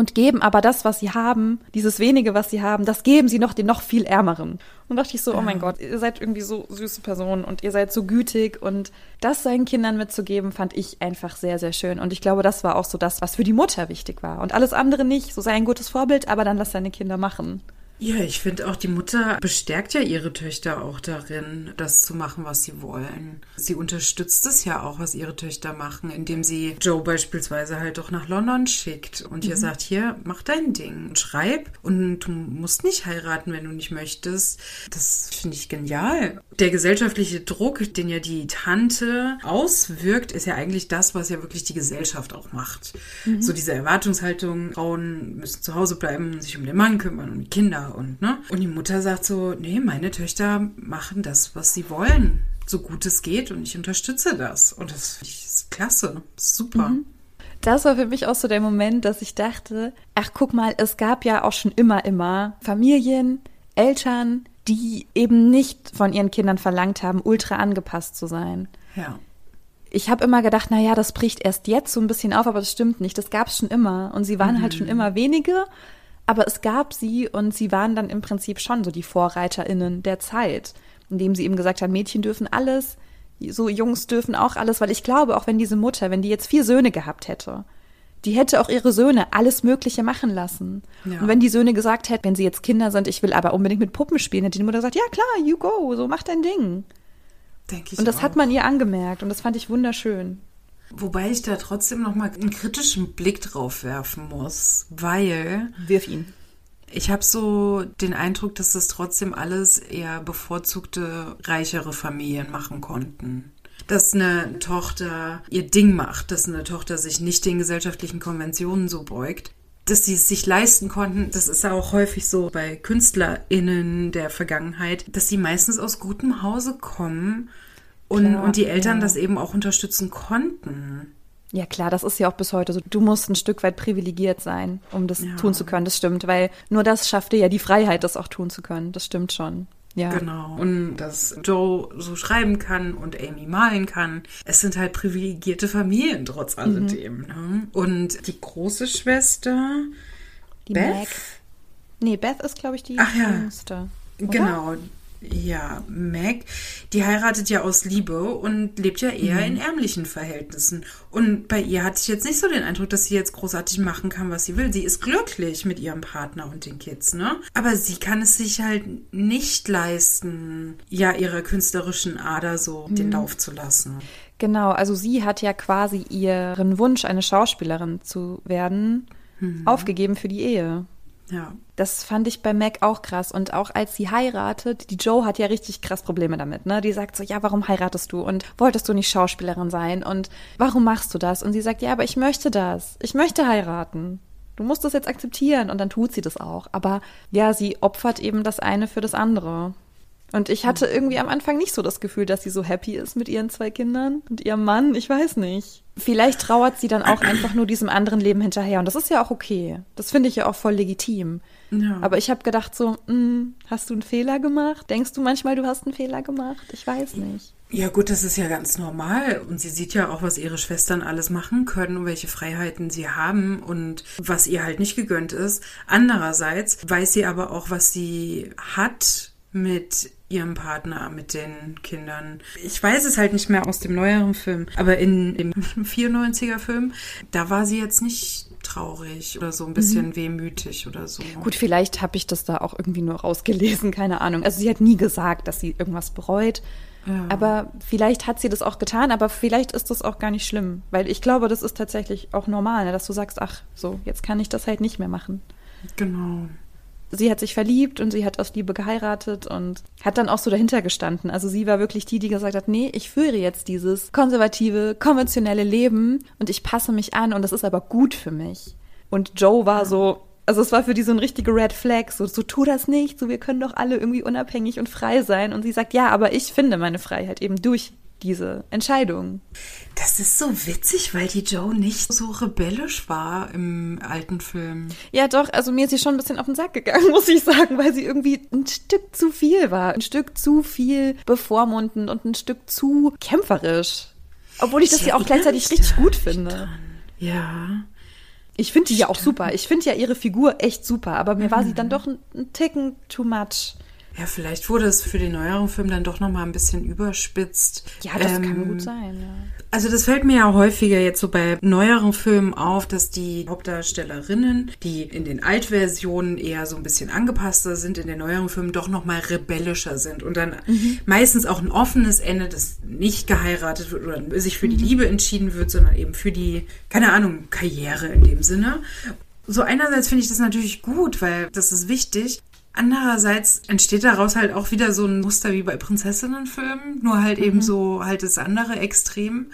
Speaker 1: und geben aber das, was sie haben, dieses wenige, was sie haben, das geben sie noch den noch viel Ärmeren. Und dachte ich so, oh mein Gott, ihr seid irgendwie so süße Personen und ihr seid so gütig und das seinen Kindern mitzugeben, fand ich einfach sehr, sehr schön. Und ich glaube, das war auch so das, was für die Mutter wichtig war. Und alles andere nicht. So sei ein gutes Vorbild, aber dann lass deine Kinder machen.
Speaker 2: Ja, ich finde auch, die Mutter bestärkt ja ihre Töchter auch darin, das zu machen, was sie wollen. Sie unterstützt es ja auch, was ihre Töchter machen, indem sie Joe beispielsweise halt doch nach London schickt und mhm. ihr sagt, hier, mach dein Ding, schreib und du musst nicht heiraten, wenn du nicht möchtest. Das finde ich genial. Der gesellschaftliche Druck, den ja die Tante auswirkt, ist ja eigentlich das, was ja wirklich die Gesellschaft auch macht. Mhm. So diese Erwartungshaltung, Frauen müssen zu Hause bleiben, sich um den Mann kümmern, um die Und ne? Und die Mutter sagt so, nee, meine Töchter machen das, was sie wollen, so gut es geht und ich unterstütze das. Und das finde ich klasse, super. Mhm.
Speaker 1: Das war für mich auch so der Moment, dass ich dachte, ach guck mal, es gab ja auch schon immer, immer Familien, Eltern, die eben nicht von ihren Kindern verlangt haben, ultra angepasst zu sein.
Speaker 2: Ja.
Speaker 1: Ich habe immer gedacht, na ja, das bricht erst jetzt so ein bisschen auf, aber das stimmt nicht. Das gab es schon immer und sie waren mhm. halt schon immer wenige aber es gab sie und sie waren dann im Prinzip schon so die VorreiterInnen der Zeit, indem sie eben gesagt haben, Mädchen dürfen alles, so Jungs dürfen auch alles, weil ich glaube, auch wenn diese Mutter, wenn die jetzt vier Söhne gehabt hätte, die hätte auch ihre Söhne alles Mögliche machen lassen. Ja. Und wenn die Söhne gesagt hätten, wenn sie jetzt Kinder sind, ich will aber unbedingt mit Puppen spielen, hätte die Mutter gesagt, ja klar, you go, so mach dein Ding.
Speaker 2: Denke ich
Speaker 1: und das
Speaker 2: auch.
Speaker 1: hat man ihr angemerkt und das fand ich wunderschön.
Speaker 2: Wobei ich da trotzdem noch mal einen kritischen Blick drauf werfen muss, weil
Speaker 1: wirf ihn.
Speaker 2: Ich habe so den Eindruck, dass das trotzdem alles eher bevorzugte reichere Familien machen konnten. Dass eine Tochter ihr Ding macht, dass eine Tochter sich nicht den gesellschaftlichen Konventionen so beugt, dass sie es sich leisten konnten. Das ist auch häufig so bei KünstlerInnen der Vergangenheit, dass sie meistens aus gutem Hause kommen und, klar, und die Eltern ja. das eben auch unterstützen konnten.
Speaker 1: Ja klar, das ist ja auch bis heute so. Du musst ein Stück weit privilegiert sein, um das ja. tun zu können. Das stimmt, weil nur das schafft dir ja die Freiheit, das auch tun zu können. Das stimmt schon. Ja.
Speaker 2: Genau. Und dass Joe so schreiben kann und Amy malen kann. Es sind halt privilegierte Familien trotz alledem. Mhm. Ne? Und die große Schwester,
Speaker 1: die Beth. Mac. Nee, Beth ist, glaube ich, die
Speaker 2: Ach, ja. jüngste. Oder? Genau, ja, Meg, die heiratet ja aus Liebe und lebt ja eher mhm. in ärmlichen Verhältnissen. Und bei ihr hatte ich jetzt nicht so den Eindruck, dass sie jetzt großartig machen kann, was sie will. Sie ist glücklich mit ihrem Partner und den Kids, ne? Aber sie kann es sich halt nicht leisten, ja, ihrer künstlerischen Ader so mhm. den Lauf zu lassen.
Speaker 1: Genau, also sie hat ja quasi ihren Wunsch, eine Schauspielerin zu werden, mhm. aufgegeben für die Ehe.
Speaker 2: Ja.
Speaker 1: Das fand ich bei Mac auch krass. Und auch als sie heiratet, die Joe hat ja richtig krass Probleme damit, ne? Die sagt so, ja, warum heiratest du? Und wolltest du nicht Schauspielerin sein? Und warum machst du das? Und sie sagt, ja, aber ich möchte das. Ich möchte heiraten. Du musst das jetzt akzeptieren. Und dann tut sie das auch. Aber ja, sie opfert eben das eine für das andere. Und ich hatte irgendwie am Anfang nicht so das Gefühl, dass sie so happy ist mit ihren zwei Kindern und ihrem Mann. Ich weiß nicht. Vielleicht trauert sie dann auch einfach nur diesem anderen Leben hinterher. Und das ist ja auch okay. Das finde ich ja auch voll legitim.
Speaker 2: Ja.
Speaker 1: Aber ich habe gedacht so, mh, hast du einen Fehler gemacht? Denkst du manchmal, du hast einen Fehler gemacht? Ich weiß nicht.
Speaker 2: Ja gut, das ist ja ganz normal. Und sie sieht ja auch, was ihre Schwestern alles machen können und welche Freiheiten sie haben und was ihr halt nicht gegönnt ist. Andererseits weiß sie aber auch, was sie hat mit ihrem Partner, mit den Kindern. Ich weiß es halt nicht mehr aus dem neueren Film, aber in dem 94er Film, da war sie jetzt nicht traurig oder so ein bisschen mhm. wehmütig oder so.
Speaker 1: Gut, vielleicht habe ich das da auch irgendwie nur rausgelesen, keine Ahnung. Also sie hat nie gesagt, dass sie irgendwas bereut. Ja. Aber vielleicht hat sie das auch getan, aber vielleicht ist das auch gar nicht schlimm, weil ich glaube, das ist tatsächlich auch normal, ne, dass du sagst, ach, so, jetzt kann ich das halt nicht mehr machen.
Speaker 2: Genau
Speaker 1: sie hat sich verliebt und sie hat aus Liebe geheiratet und hat dann auch so dahinter gestanden. Also sie war wirklich die, die gesagt hat, nee, ich führe jetzt dieses konservative, konventionelle Leben und ich passe mich an und das ist aber gut für mich. Und Joe war so, also es war für die so ein richtige Red Flag, so, so tu das nicht, so wir können doch alle irgendwie unabhängig und frei sein. Und sie sagt, ja, aber ich finde meine Freiheit eben durch diese Entscheidung.
Speaker 2: Das ist so witzig, weil die Joe nicht so rebellisch war im alten Film.
Speaker 1: Ja, doch, also mir ist sie schon ein bisschen auf den Sack gegangen, muss ich sagen, weil sie irgendwie ein Stück zu viel war. Ein Stück zu viel bevormundend und ein Stück zu kämpferisch. Obwohl ich, das ja auch gleichzeitig richtig gut finde.
Speaker 2: Ja.
Speaker 1: Ich finde die ja auch super. Ich finde ja ihre Figur echt super, aber mir mhm. war sie dann doch ein, ein Ticken too much.
Speaker 2: Ja, vielleicht wurde es für den neueren Film dann doch noch mal ein bisschen überspitzt.
Speaker 1: Ja, das ähm, kann gut sein, ja.
Speaker 2: Also das fällt mir ja häufiger jetzt so bei neueren Filmen auf, dass die Hauptdarstellerinnen, die in den Altversionen eher so ein bisschen angepasster sind, in den neueren Filmen doch noch mal rebellischer sind und dann mhm. meistens auch ein offenes Ende, das nicht geheiratet wird oder sich für die mhm. Liebe entschieden wird, sondern eben für die, keine Ahnung, Karriere in dem Sinne. So einerseits finde ich das natürlich gut, weil das ist wichtig. Andererseits entsteht daraus halt auch wieder so ein Muster wie bei Prinzessinnenfilmen, nur halt mhm. eben so halt das andere Extrem.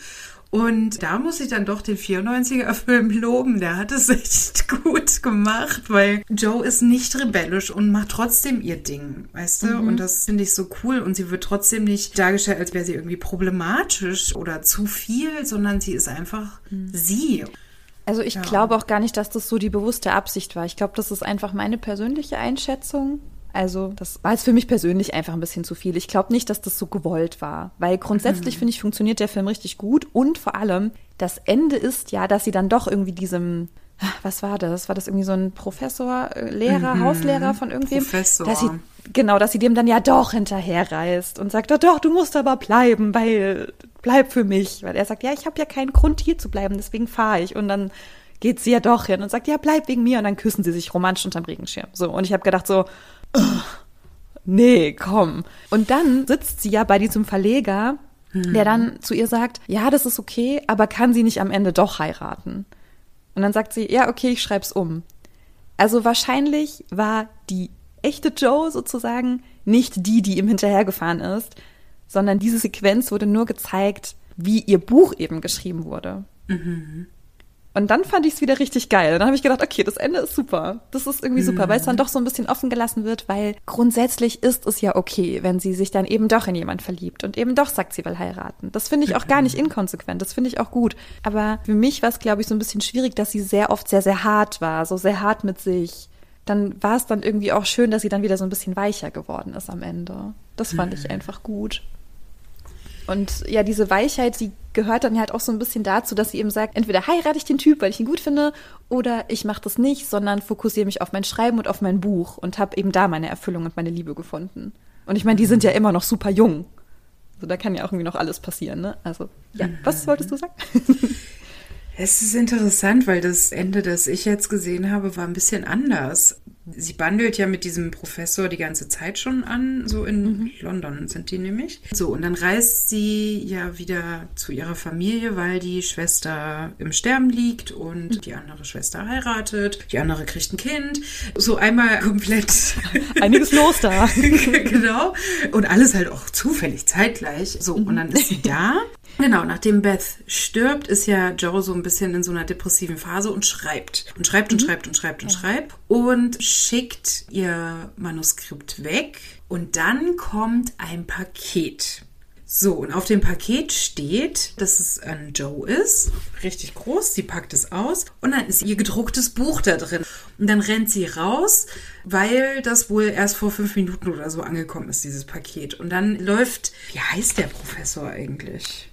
Speaker 2: Und da muss ich dann doch den 94er-Film loben. Der hat es echt gut gemacht, weil Joe ist nicht rebellisch und macht trotzdem ihr Ding, weißt du? Mhm. Und das finde ich so cool. Und sie wird trotzdem nicht dargestellt, als wäre sie irgendwie problematisch oder zu viel, sondern sie ist einfach mhm. sie.
Speaker 1: Also ich ja. glaube auch gar nicht, dass das so die bewusste Absicht war. Ich glaube, das ist einfach meine persönliche Einschätzung. Also das war jetzt für mich persönlich einfach ein bisschen zu viel. Ich glaube nicht, dass das so gewollt war, weil grundsätzlich mhm. finde ich funktioniert der Film richtig gut und vor allem das Ende ist ja, dass sie dann doch irgendwie diesem was war das? War das irgendwie so ein Professor, äh, Lehrer, mhm. Hauslehrer von irgendwem?
Speaker 2: Professor.
Speaker 1: Dass sie, genau, dass sie dem dann ja doch hinterherreist und sagt, doch, du musst aber bleiben, weil bleib für mich. Weil er sagt, ja, ich habe ja keinen Grund hier zu bleiben, deswegen fahre ich. Und dann geht sie ja doch hin und sagt, ja, bleib wegen mir. Und dann küssen sie sich romantisch unterm Regenschirm. So, und ich habe gedacht so, nee, komm. Und dann sitzt sie ja bei diesem Verleger, mhm. der dann zu ihr sagt, ja, das ist okay, aber kann sie nicht am Ende doch heiraten? Und dann sagt sie, ja, okay, ich schreib's um. Also wahrscheinlich war die echte Joe sozusagen nicht die, die ihm hinterhergefahren ist, sondern diese Sequenz wurde nur gezeigt, wie ihr Buch eben geschrieben wurde. Mhm. Und dann fand ich es wieder richtig geil. Und dann habe ich gedacht, okay, das Ende ist super. Das ist irgendwie super, weil es dann doch so ein bisschen offen gelassen wird, weil grundsätzlich ist es ja okay, wenn sie sich dann eben doch in jemand verliebt und eben doch sagt, sie will heiraten. Das finde ich auch gar nicht inkonsequent. Das finde ich auch gut. Aber für mich war es, glaube ich, so ein bisschen schwierig, dass sie sehr oft sehr, sehr hart war, so sehr hart mit sich. Dann war es dann irgendwie auch schön, dass sie dann wieder so ein bisschen weicher geworden ist am Ende. Das fand ich einfach gut. Und ja, diese Weichheit, die gehört dann halt auch so ein bisschen dazu, dass sie eben sagt, entweder heirate ich den Typ, weil ich ihn gut finde, oder ich mache das nicht, sondern fokussiere mich auf mein Schreiben und auf mein Buch und habe eben da meine Erfüllung und meine Liebe gefunden. Und ich meine, die sind ja immer noch super jung. Also da kann ja auch irgendwie noch alles passieren, ne? Also, ja, was wolltest du sagen?
Speaker 2: Es ist interessant, weil das Ende, das ich jetzt gesehen habe, war ein bisschen anders. Sie bandelt ja mit diesem Professor die ganze Zeit schon an, so in mhm. London sind die nämlich. So, und dann reist sie ja wieder zu ihrer Familie, weil die Schwester im Sterben liegt und mhm. die andere Schwester heiratet, die andere kriegt ein Kind. So einmal komplett.
Speaker 1: Einiges los da.
Speaker 2: genau. Und alles halt auch zufällig zeitgleich. So, und dann ist sie da Genau, nachdem Beth stirbt, ist ja Joe so ein bisschen in so einer depressiven Phase und schreibt. Und schreibt und mhm. schreibt und schreibt und ja. schreibt und schickt ihr Manuskript weg. Und dann kommt ein Paket. So, und auf dem Paket steht, dass es an Joe ist. Richtig groß. Sie packt es aus. Und dann ist ihr gedrucktes Buch da drin. Und dann rennt sie raus, weil das wohl erst vor fünf Minuten oder so angekommen ist, dieses Paket. Und dann läuft, wie heißt der Professor eigentlich?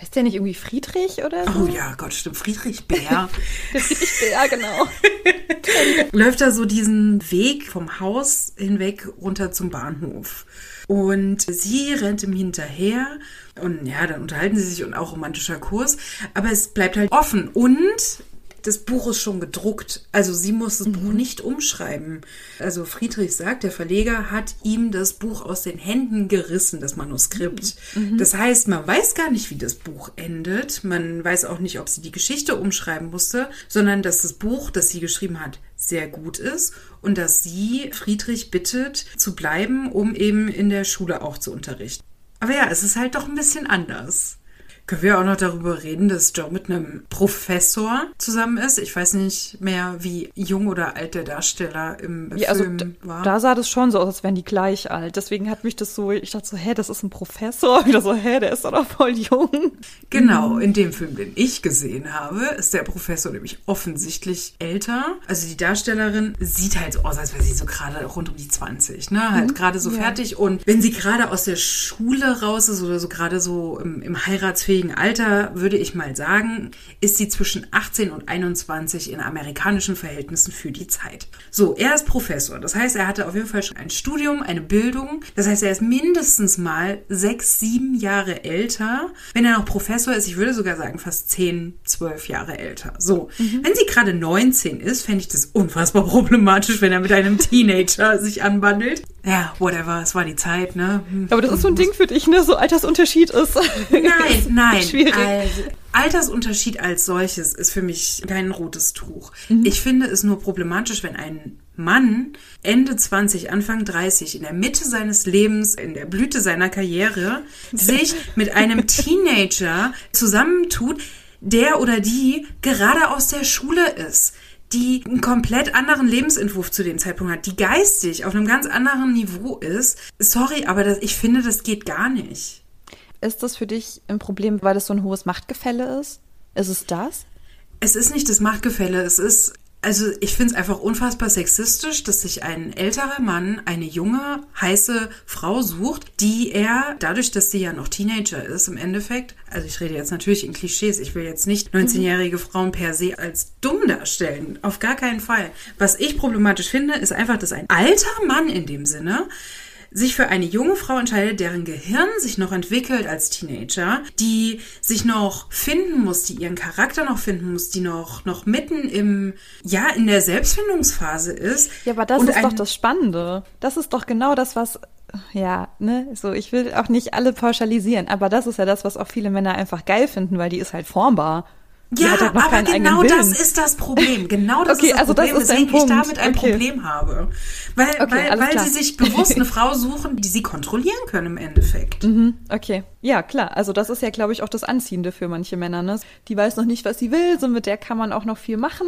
Speaker 1: Heißt der nicht irgendwie Friedrich oder so?
Speaker 2: Oh ja, Gott, stimmt. Friedrich Bär.
Speaker 1: der Friedrich Bär, genau.
Speaker 2: Läuft da so diesen Weg vom Haus hinweg runter zum Bahnhof. Und sie rennt ihm hinterher. Und ja, dann unterhalten sie sich und auch romantischer Kurs. Aber es bleibt halt offen. Und das Buch ist schon gedruckt. Also sie muss das mhm. Buch nicht umschreiben. Also Friedrich sagt, der Verleger hat ihm das Buch aus den Händen gerissen, das Manuskript. Mhm. Das heißt, man weiß gar nicht, wie das Buch endet. Man weiß auch nicht, ob sie die Geschichte umschreiben musste, sondern dass das Buch, das sie geschrieben hat, sehr gut ist und dass sie Friedrich bittet, zu bleiben, um eben in der Schule auch zu unterrichten. Aber ja, es ist halt doch ein bisschen anders. Können wir auch noch darüber reden, dass Joe mit einem Professor zusammen ist? Ich weiß nicht mehr, wie jung oder alt der Darsteller im ja, also Film also war.
Speaker 1: Da sah das schon so aus, als wären die gleich alt. Deswegen hat mich das so, ich dachte so, hä, das ist ein Professor. Wieder so, hä, der ist doch voll jung.
Speaker 2: Genau, in dem Film, den ich gesehen habe, ist der Professor nämlich offensichtlich älter. Also die Darstellerin sieht halt so aus, als wäre sie so gerade rund um die 20, ne? Halt mhm. gerade so ja. fertig. Und wenn sie gerade aus der Schule raus ist oder so gerade so im, im heiratsfähigen berufsfähigen Alter, würde ich mal sagen, ist sie zwischen 18 und 21 in amerikanischen Verhältnissen für die Zeit. So, er ist Professor. Das heißt, er hatte auf jeden Fall schon ein Studium, eine Bildung. Das heißt, er ist mindestens mal sechs, sieben Jahre älter. Wenn er noch Professor ist, ich würde sogar sagen fast zehn, zwölf Jahre älter. So, mhm. wenn sie gerade 19 ist, fände ich das unfassbar problematisch, wenn er mit einem Teenager sich anbandelt. Ja, whatever, es war die Zeit, ne?
Speaker 1: Aber das ist so ein Ding für dich, ne? So Altersunterschied ist.
Speaker 2: Nein, nein. Schwierig. Also, Altersunterschied als solches ist für mich kein rotes Tuch. Mhm. Ich finde es nur problematisch, wenn ein Mann Ende 20, Anfang 30, in der Mitte seines Lebens, in der Blüte seiner Karriere, sich mit einem Teenager zusammentut, der oder die gerade aus der Schule ist die einen komplett anderen Lebensentwurf zu dem Zeitpunkt hat, die geistig auf einem ganz anderen Niveau ist. Sorry, aber das, ich finde, das geht gar nicht.
Speaker 1: Ist das für dich ein Problem, weil es so ein hohes Machtgefälle ist? Ist es das?
Speaker 2: Es ist nicht das Machtgefälle, es ist also ich finde es einfach unfassbar sexistisch, dass sich ein älterer Mann eine junge, heiße Frau sucht, die er, dadurch, dass sie ja noch Teenager ist im Endeffekt, also ich rede jetzt natürlich in Klischees, ich will jetzt nicht 19-jährige Frauen per se als dumm darstellen, auf gar keinen Fall. Was ich problematisch finde, ist einfach, dass ein alter Mann in dem Sinne sich für eine junge Frau entscheidet, deren Gehirn sich noch entwickelt als Teenager, die sich noch finden muss, die ihren Charakter noch finden muss, die noch, noch mitten im, ja, in der Selbstfindungsphase ist.
Speaker 1: Ja, aber das ist doch das Spannende. Das ist doch genau das, was ja, ne, so, ich will auch nicht alle pauschalisieren, aber das ist ja das, was auch viele Männer einfach geil finden, weil die ist halt formbar.
Speaker 2: Ja, halt aber genau das ist das Problem. Genau das okay, ist das also Problem, das ist weswegen ich damit ein okay. Problem habe. Weil, okay, weil, weil sie sich bewusst eine Frau suchen, die sie kontrollieren können im Endeffekt.
Speaker 1: Mhm, okay. Ja, klar. Also das ist ja, glaube ich, auch das Anziehende für manche Männer. Ne? Die weiß noch nicht, was sie will, so mit der kann man auch noch viel machen.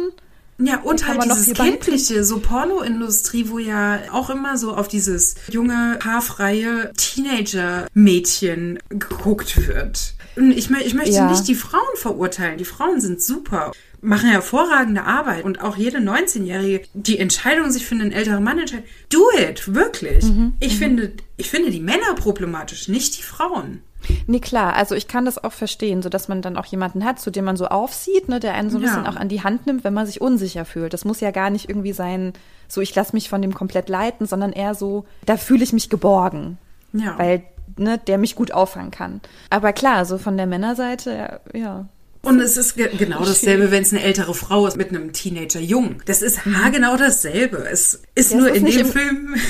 Speaker 2: Ja, und halt dieses kindliche, so Pornoindustrie, wo ja auch immer so auf dieses junge, haarfreie Teenager-Mädchen geguckt wird. Ich, ich möchte ja. nicht die Frauen verurteilen. Die Frauen sind super, machen hervorragende Arbeit. Und auch jede 19-Jährige, die Entscheidung, sich für einen älteren Mann entscheidet, do it, wirklich. Mhm. Ich, mhm. Finde, ich finde die Männer problematisch, nicht die Frauen.
Speaker 1: Nee, klar, also ich kann das auch verstehen, so dass man dann auch jemanden hat, zu dem man so aufsieht, ne, der einen so ein ja. bisschen auch an die Hand nimmt, wenn man sich unsicher fühlt. Das muss ja gar nicht irgendwie sein, so ich lasse mich von dem komplett leiten, sondern eher so, da fühle ich mich geborgen. Ja. Weil ne, der mich gut auffangen kann. Aber klar, so von der Männerseite, ja,
Speaker 2: Und es ist ge genau dasselbe, wenn es eine ältere Frau ist mit einem Teenager-Jung. Das ist mhm. genau dasselbe. Es ist ja, nur ist in dem Film.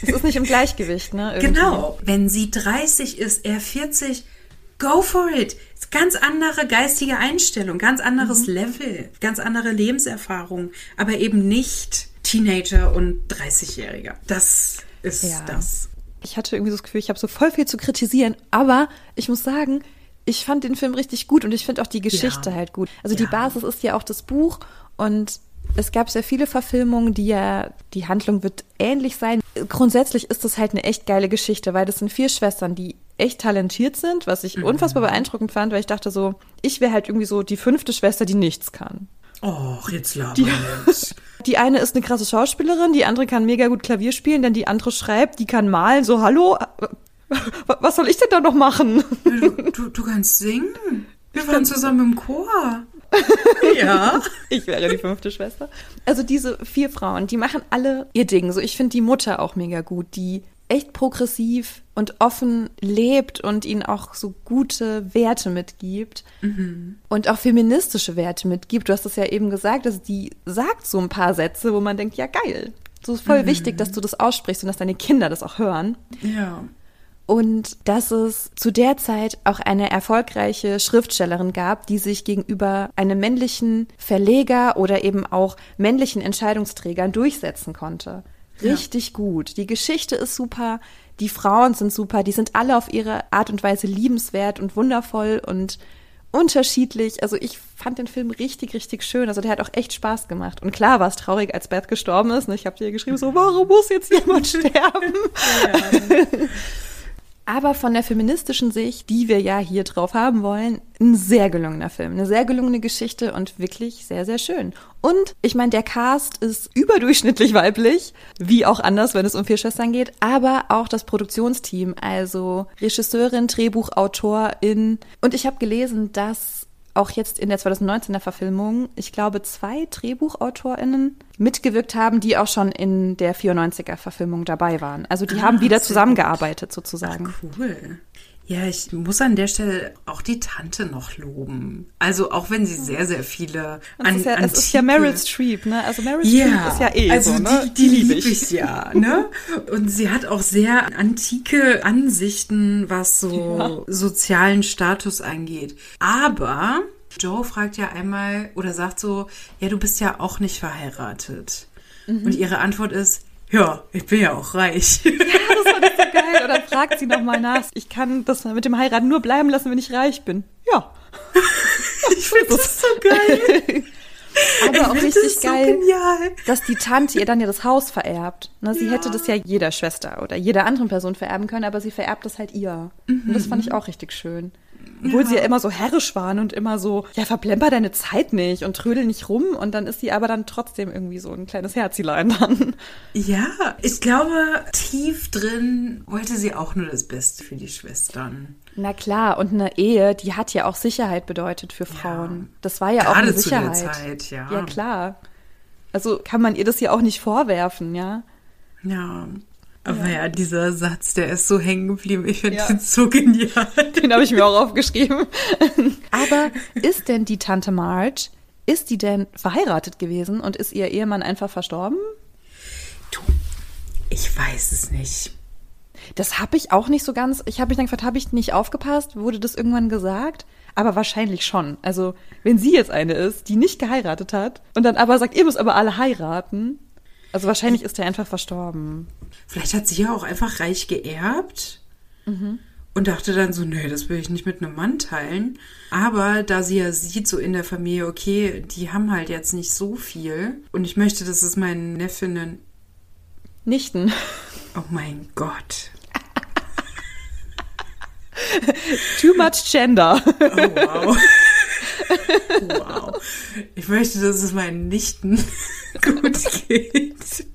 Speaker 1: Es ist nicht im Gleichgewicht, ne?
Speaker 2: Irgendwie. Genau. Wenn sie 30 ist, er 40, go for it. Ganz andere geistige Einstellung, ganz anderes mhm. Level, ganz andere Lebenserfahrung, aber eben nicht Teenager und 30-Jähriger. Das ist ja. das.
Speaker 1: Ich hatte irgendwie so das Gefühl, ich habe so voll viel zu kritisieren, aber ich muss sagen, ich fand den Film richtig gut und ich finde auch die Geschichte ja. halt gut. Also ja. die Basis ist ja auch das Buch und es gab sehr viele Verfilmungen, die ja, die Handlung wird ähnlich sein. Grundsätzlich ist das halt eine echt geile Geschichte, weil das sind vier Schwestern, die echt talentiert sind, was ich mhm. unfassbar beeindruckend fand, weil ich dachte so, ich wäre halt irgendwie so die fünfte Schwester, die nichts kann.
Speaker 2: Och, jetzt labern
Speaker 1: die, die eine ist eine krasse Schauspielerin, die andere kann mega gut Klavier spielen, denn die andere schreibt, die kann malen, so hallo, was soll ich denn da noch machen?
Speaker 2: Du, du, du kannst singen. Wir waren zusammen im Chor.
Speaker 1: ja. Ich wäre die fünfte Schwester. Also diese vier Frauen, die machen alle ihr Ding. So, ich finde die Mutter auch mega gut, die echt progressiv und offen lebt und ihnen auch so gute Werte mitgibt mhm. und auch feministische Werte mitgibt. Du hast es ja eben gesagt, also die sagt so ein paar Sätze, wo man denkt, ja geil. So ist voll mhm. wichtig, dass du das aussprichst und dass deine Kinder das auch hören.
Speaker 2: Ja
Speaker 1: und dass es zu der Zeit auch eine erfolgreiche Schriftstellerin gab, die sich gegenüber einem männlichen Verleger oder eben auch männlichen Entscheidungsträgern durchsetzen konnte. Richtig ja. gut. Die Geschichte ist super, die Frauen sind super, die sind alle auf ihre Art und Weise liebenswert und wundervoll und unterschiedlich. Also ich fand den Film richtig, richtig schön. Also der hat auch echt Spaß gemacht. Und klar war es traurig, als Beth gestorben ist. Ich habe dir geschrieben, so, warum muss jetzt jemand sterben? Ja aber von der feministischen Sicht, die wir ja hier drauf haben wollen, ein sehr gelungener Film, eine sehr gelungene Geschichte und wirklich sehr, sehr schön. Und ich meine, der Cast ist überdurchschnittlich weiblich, wie auch anders, wenn es um vier Schwestern geht, aber auch das Produktionsteam, also Regisseurin, Drehbuchautorin. Und ich habe gelesen, dass auch jetzt in der 2019er Verfilmung, ich glaube, zwei DrehbuchautorInnen mitgewirkt haben, die auch schon in der 94er Verfilmung dabei waren. Also die ah, haben wieder zusammengearbeitet sozusagen.
Speaker 2: Ach, cool. Ja, ich muss an der Stelle auch die Tante noch loben. Also auch wenn sie sehr, sehr viele
Speaker 1: an, ist ja, antike... Es ist ja Meryl Streep, ne? Also Meryl
Speaker 2: ja,
Speaker 1: Streep ist ja eh
Speaker 2: also
Speaker 1: so,
Speaker 2: ne? Die, die, die liebe ich. ich ja, ne? Und sie hat auch sehr antike Ansichten, was so ja. sozialen Status angeht. Aber Joe fragt ja einmal oder sagt so, ja, du bist ja auch nicht verheiratet. Mhm. Und ihre Antwort ist, ja, ich bin ja auch reich. Ja,
Speaker 1: das war so geil. Oder fragt sie nochmal nach. Ich kann das mit dem Heiraten nur bleiben lassen, wenn ich reich bin. Ja.
Speaker 2: ich finde das so geil.
Speaker 1: Aber ich auch richtig geil, so dass die Tante ihr dann ja das Haus vererbt. Ne, sie ja. hätte das ja jeder Schwester oder jeder anderen Person vererben können, aber sie vererbt das halt ihr. Mhm. Und das fand ich auch richtig schön. Obwohl ja. sie ja immer so herrisch waren und immer so, ja, verplemper deine Zeit nicht und trödel nicht rum. Und dann ist sie aber dann trotzdem irgendwie so ein kleines Herzilein dann.
Speaker 2: Ja, ich glaube, tief drin wollte sie auch nur das Beste für die Schwestern.
Speaker 1: Na klar, und eine Ehe, die hat ja auch Sicherheit bedeutet für Frauen. Ja. Das war ja Gerade auch eine Sicherheit. Zu der Zeit, ja. ja, klar. Also kann man ihr das ja auch nicht vorwerfen, ja.
Speaker 2: Ja. Aber ja. ja, dieser Satz, der ist so hängen geblieben. Ich finde ja. den so genial.
Speaker 1: Den habe ich mir auch aufgeschrieben. Aber ist denn die Tante Marge, ist die denn verheiratet gewesen und ist ihr Ehemann einfach verstorben?
Speaker 2: Du, ich weiß es nicht.
Speaker 1: Das habe ich auch nicht so ganz. Ich habe mich dann gefragt, habe ich nicht aufgepasst? Wurde das irgendwann gesagt? Aber wahrscheinlich schon. Also, wenn sie jetzt eine ist, die nicht geheiratet hat und dann aber sagt, ihr müsst aber alle heiraten. Also wahrscheinlich ist er einfach verstorben.
Speaker 2: Vielleicht hat sie ja auch einfach reich geerbt mhm. und dachte dann so, nee, das will ich nicht mit einem Mann teilen. Aber da sie ja sieht, so in der Familie, okay, die haben halt jetzt nicht so viel und ich möchte, dass es meinen Neffinnen.
Speaker 1: Nichten.
Speaker 2: Oh mein Gott.
Speaker 1: Too much gender.
Speaker 2: Oh, wow. Wow. Ich möchte, dass es meinen Nichten gut geht.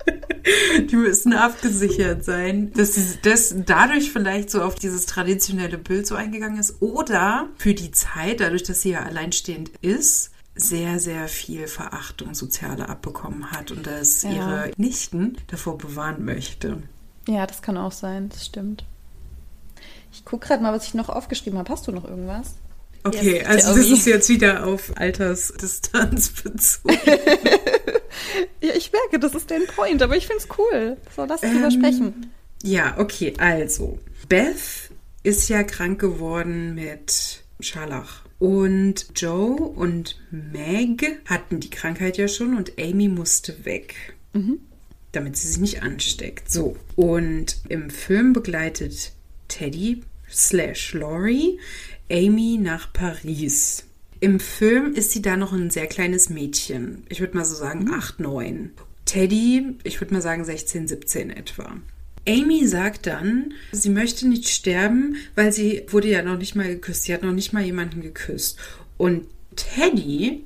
Speaker 2: Die müssen abgesichert sein, dass sie das dadurch vielleicht so auf dieses traditionelle Bild so eingegangen ist oder für die Zeit, dadurch, dass sie ja alleinstehend ist, sehr, sehr viel Verachtung soziale abbekommen hat und dass ja. ihre Nichten davor bewahren möchte.
Speaker 1: Ja, das kann auch sein, das stimmt. Ich gucke gerade mal, was ich noch aufgeschrieben habe. Hast du noch irgendwas?
Speaker 2: Okay,
Speaker 1: Yes,
Speaker 2: also das ist jetzt wieder auf Altersdistanz bezogen.
Speaker 1: Ja, ich merke, das ist dein Point, aber ich find's cool. So, lass drüber
Speaker 2: Ähm,
Speaker 1: sprechen.
Speaker 2: Ja, okay, also. Beth ist ja krank geworden mit Scharlach. Und Joe und Meg hatten die Krankheit ja schon und Amy musste weg. Damit sie sich nicht ansteckt. So. Und im Film begleitet Teddy slash Laurie Amy nach Paris. Im Film ist sie da noch ein sehr kleines Mädchen. Ich würde mal so sagen 8, 9. Teddy, ich würde mal sagen 16, 17 etwa. Amy sagt dann, sie möchte nicht sterben, weil sie wurde ja noch nicht mal geküsst. Sie hat noch nicht mal jemanden geküsst. Und Teddy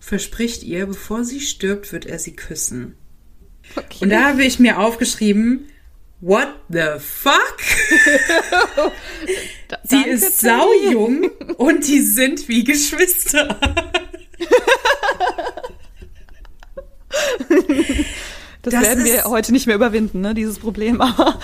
Speaker 2: verspricht ihr, bevor sie stirbt, wird er sie küssen.
Speaker 1: Okay.
Speaker 2: Und da habe ich mir aufgeschrieben, what the fuck?
Speaker 1: Danke,
Speaker 2: ist saujung und die sind wie Geschwister.
Speaker 1: Das,
Speaker 2: Das
Speaker 1: werden wir heute nicht mehr überwinden, ne, dieses Problem. Aber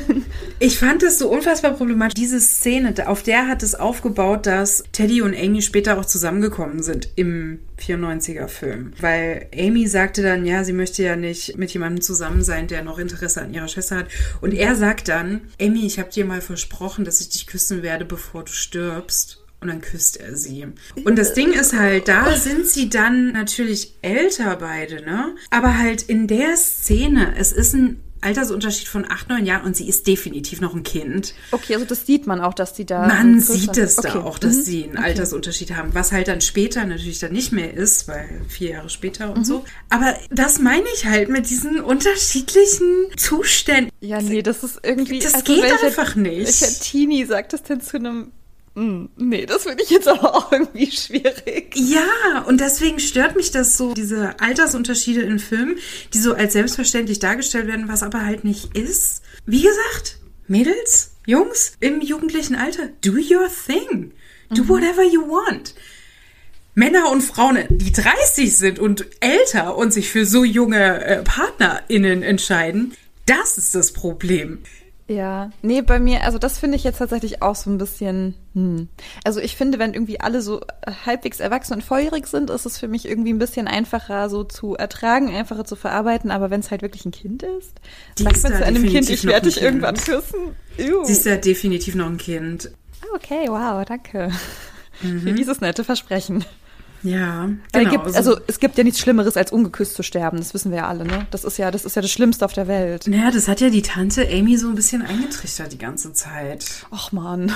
Speaker 2: Ich fand das so unfassbar problematisch. Diese Szene, auf der hat es aufgebaut, dass Teddy und Amy später auch zusammengekommen sind im 94er Film. Weil Amy sagte dann, ja, sie möchte ja nicht mit jemandem zusammen sein, der noch Interesse an ihrer Schwester hat. Und er sagt dann, Amy, ich habe dir mal versprochen, dass ich dich küssen werde, bevor du stirbst. Und dann küsst er sie. Und das Ding ist halt, da sind sie dann natürlich älter beide, ne? Aber halt in der Szene, es ist ein Altersunterschied von acht, neun Jahren und sie ist definitiv noch ein Kind.
Speaker 1: okay, also das sieht man auch, dass die da.
Speaker 2: Man sieht es
Speaker 1: okay.
Speaker 2: da auch, dass
Speaker 1: Mhm.
Speaker 2: sie einen Altersunterschied haben, was halt dann später natürlich dann nicht mehr ist, weil vier Jahre später und so. Aber das meine ich halt mit diesen unterschiedlichen Zuständen.
Speaker 1: Ja, nee, das ist irgendwie.
Speaker 2: Das geht
Speaker 1: welcher,
Speaker 2: einfach nicht.
Speaker 1: Welcher Teenie sagt das denn zu einem. Hm, nee, das finde ich jetzt aber auch irgendwie schwierig.
Speaker 2: Ja, und deswegen stört mich das so, diese Altersunterschiede in Filmen, die so als selbstverständlich dargestellt werden, was aber halt nicht ist. Wie gesagt, Mädels, Jungs im jugendlichen Alter, do your thing. Do whatever you want. Männer und Frauen, die 30 sind und älter und sich für so junge äh, PartnerInnen entscheiden, das ist das Problem.
Speaker 1: Ja, nee, bei mir, also das finde ich jetzt tatsächlich auch so ein bisschen, hm. Also ich finde, wenn irgendwie alle so äh, halbwegs erwachsen und feurig sind, ist es für mich irgendwie ein bisschen einfacher so zu ertragen, einfacher zu verarbeiten. Aber wenn es halt wirklich ein Kind ist,
Speaker 2: Die
Speaker 1: sagt man zu einem Kind, ich werde dich irgendwann küssen. Ew.
Speaker 2: Sie ist ja definitiv noch ein Kind.
Speaker 1: Ah, okay, wow, danke.
Speaker 2: Mhm.
Speaker 1: Für dieses nette Versprechen.
Speaker 2: Ja,
Speaker 1: Weil
Speaker 2: genau.
Speaker 1: gibt, also es gibt ja nichts Schlimmeres, als ungeküsst zu sterben. Das wissen wir ja alle, ne? Das ist ja, das ist ja das Schlimmste auf der Welt.
Speaker 2: Naja, das hat ja die Tante Amy so ein bisschen eingetrichtert die ganze Zeit.
Speaker 1: Och man.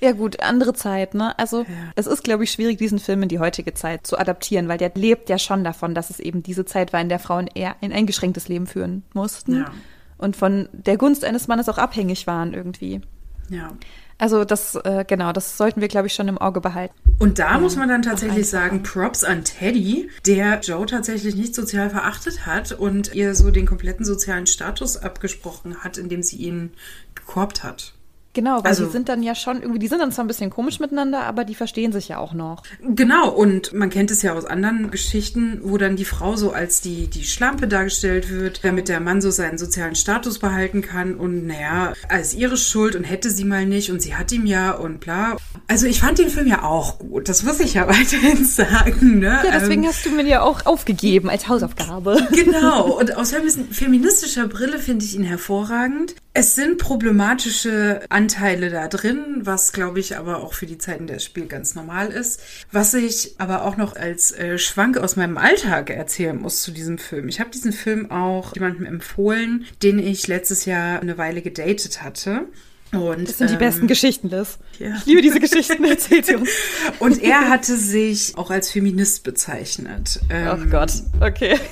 Speaker 1: Ja gut, andere Zeit, ne? Also es ist, glaube ich, schwierig, diesen Film in die heutige Zeit zu adaptieren, weil der lebt ja schon davon, dass es eben diese Zeit war, in der Frauen eher ein eingeschränktes Leben führen mussten
Speaker 2: Ja.
Speaker 1: und von der Gunst eines Mannes auch abhängig waren irgendwie.
Speaker 2: Ja.
Speaker 1: Also das, äh, genau, das sollten wir, glaube ich, schon im Auge behalten.
Speaker 2: Und da muss man dann tatsächlich sagen, Props an Teddy, der Joe tatsächlich nicht sozial verachtet hat und ihr so den kompletten sozialen Status abgesprochen hat, indem sie ihn gekorbt hat.
Speaker 1: Genau, weil
Speaker 2: Also-
Speaker 1: die sind dann ja schon irgendwie, die sind dann zwar ein bisschen komisch miteinander, aber die verstehen sich ja auch noch.
Speaker 2: Genau, und man kennt es ja aus anderen Geschichten, wo dann die Frau so als die, die Schlampe dargestellt wird, damit der Mann so seinen sozialen Status behalten kann und naja, als ihre Schuld und hätte sie mal nicht und sie hat ihm ja und bla. Also ich fand den Film ja auch gut, das muss ich ja weiterhin sagen. Ne?
Speaker 1: Ja, deswegen
Speaker 2: Ähm,
Speaker 1: hast du mir ja auch aufgegeben als Hausaufgabe.
Speaker 2: Genau, und aus feministischer Brille finde ich ihn hervorragend. Es sind problematische Anteile da drin, was glaube ich aber auch für die Zeiten des Spiels ganz normal ist. Was ich aber auch noch als äh, Schwank aus meinem Alltag erzählen muss zu diesem Film. Ich habe diesen Film auch jemandem empfohlen, den ich letztes Jahr eine Weile gedatet hatte. Und,
Speaker 1: Das sind die
Speaker 2: ähm,
Speaker 1: besten Geschichten, Liz.
Speaker 2: ja.
Speaker 1: Ich liebe diese Geschichten, erzähl sie uns.
Speaker 2: Und er hatte sich auch als Feminist bezeichnet.
Speaker 1: Ach
Speaker 2: Ähm,
Speaker 1: Gott, okay.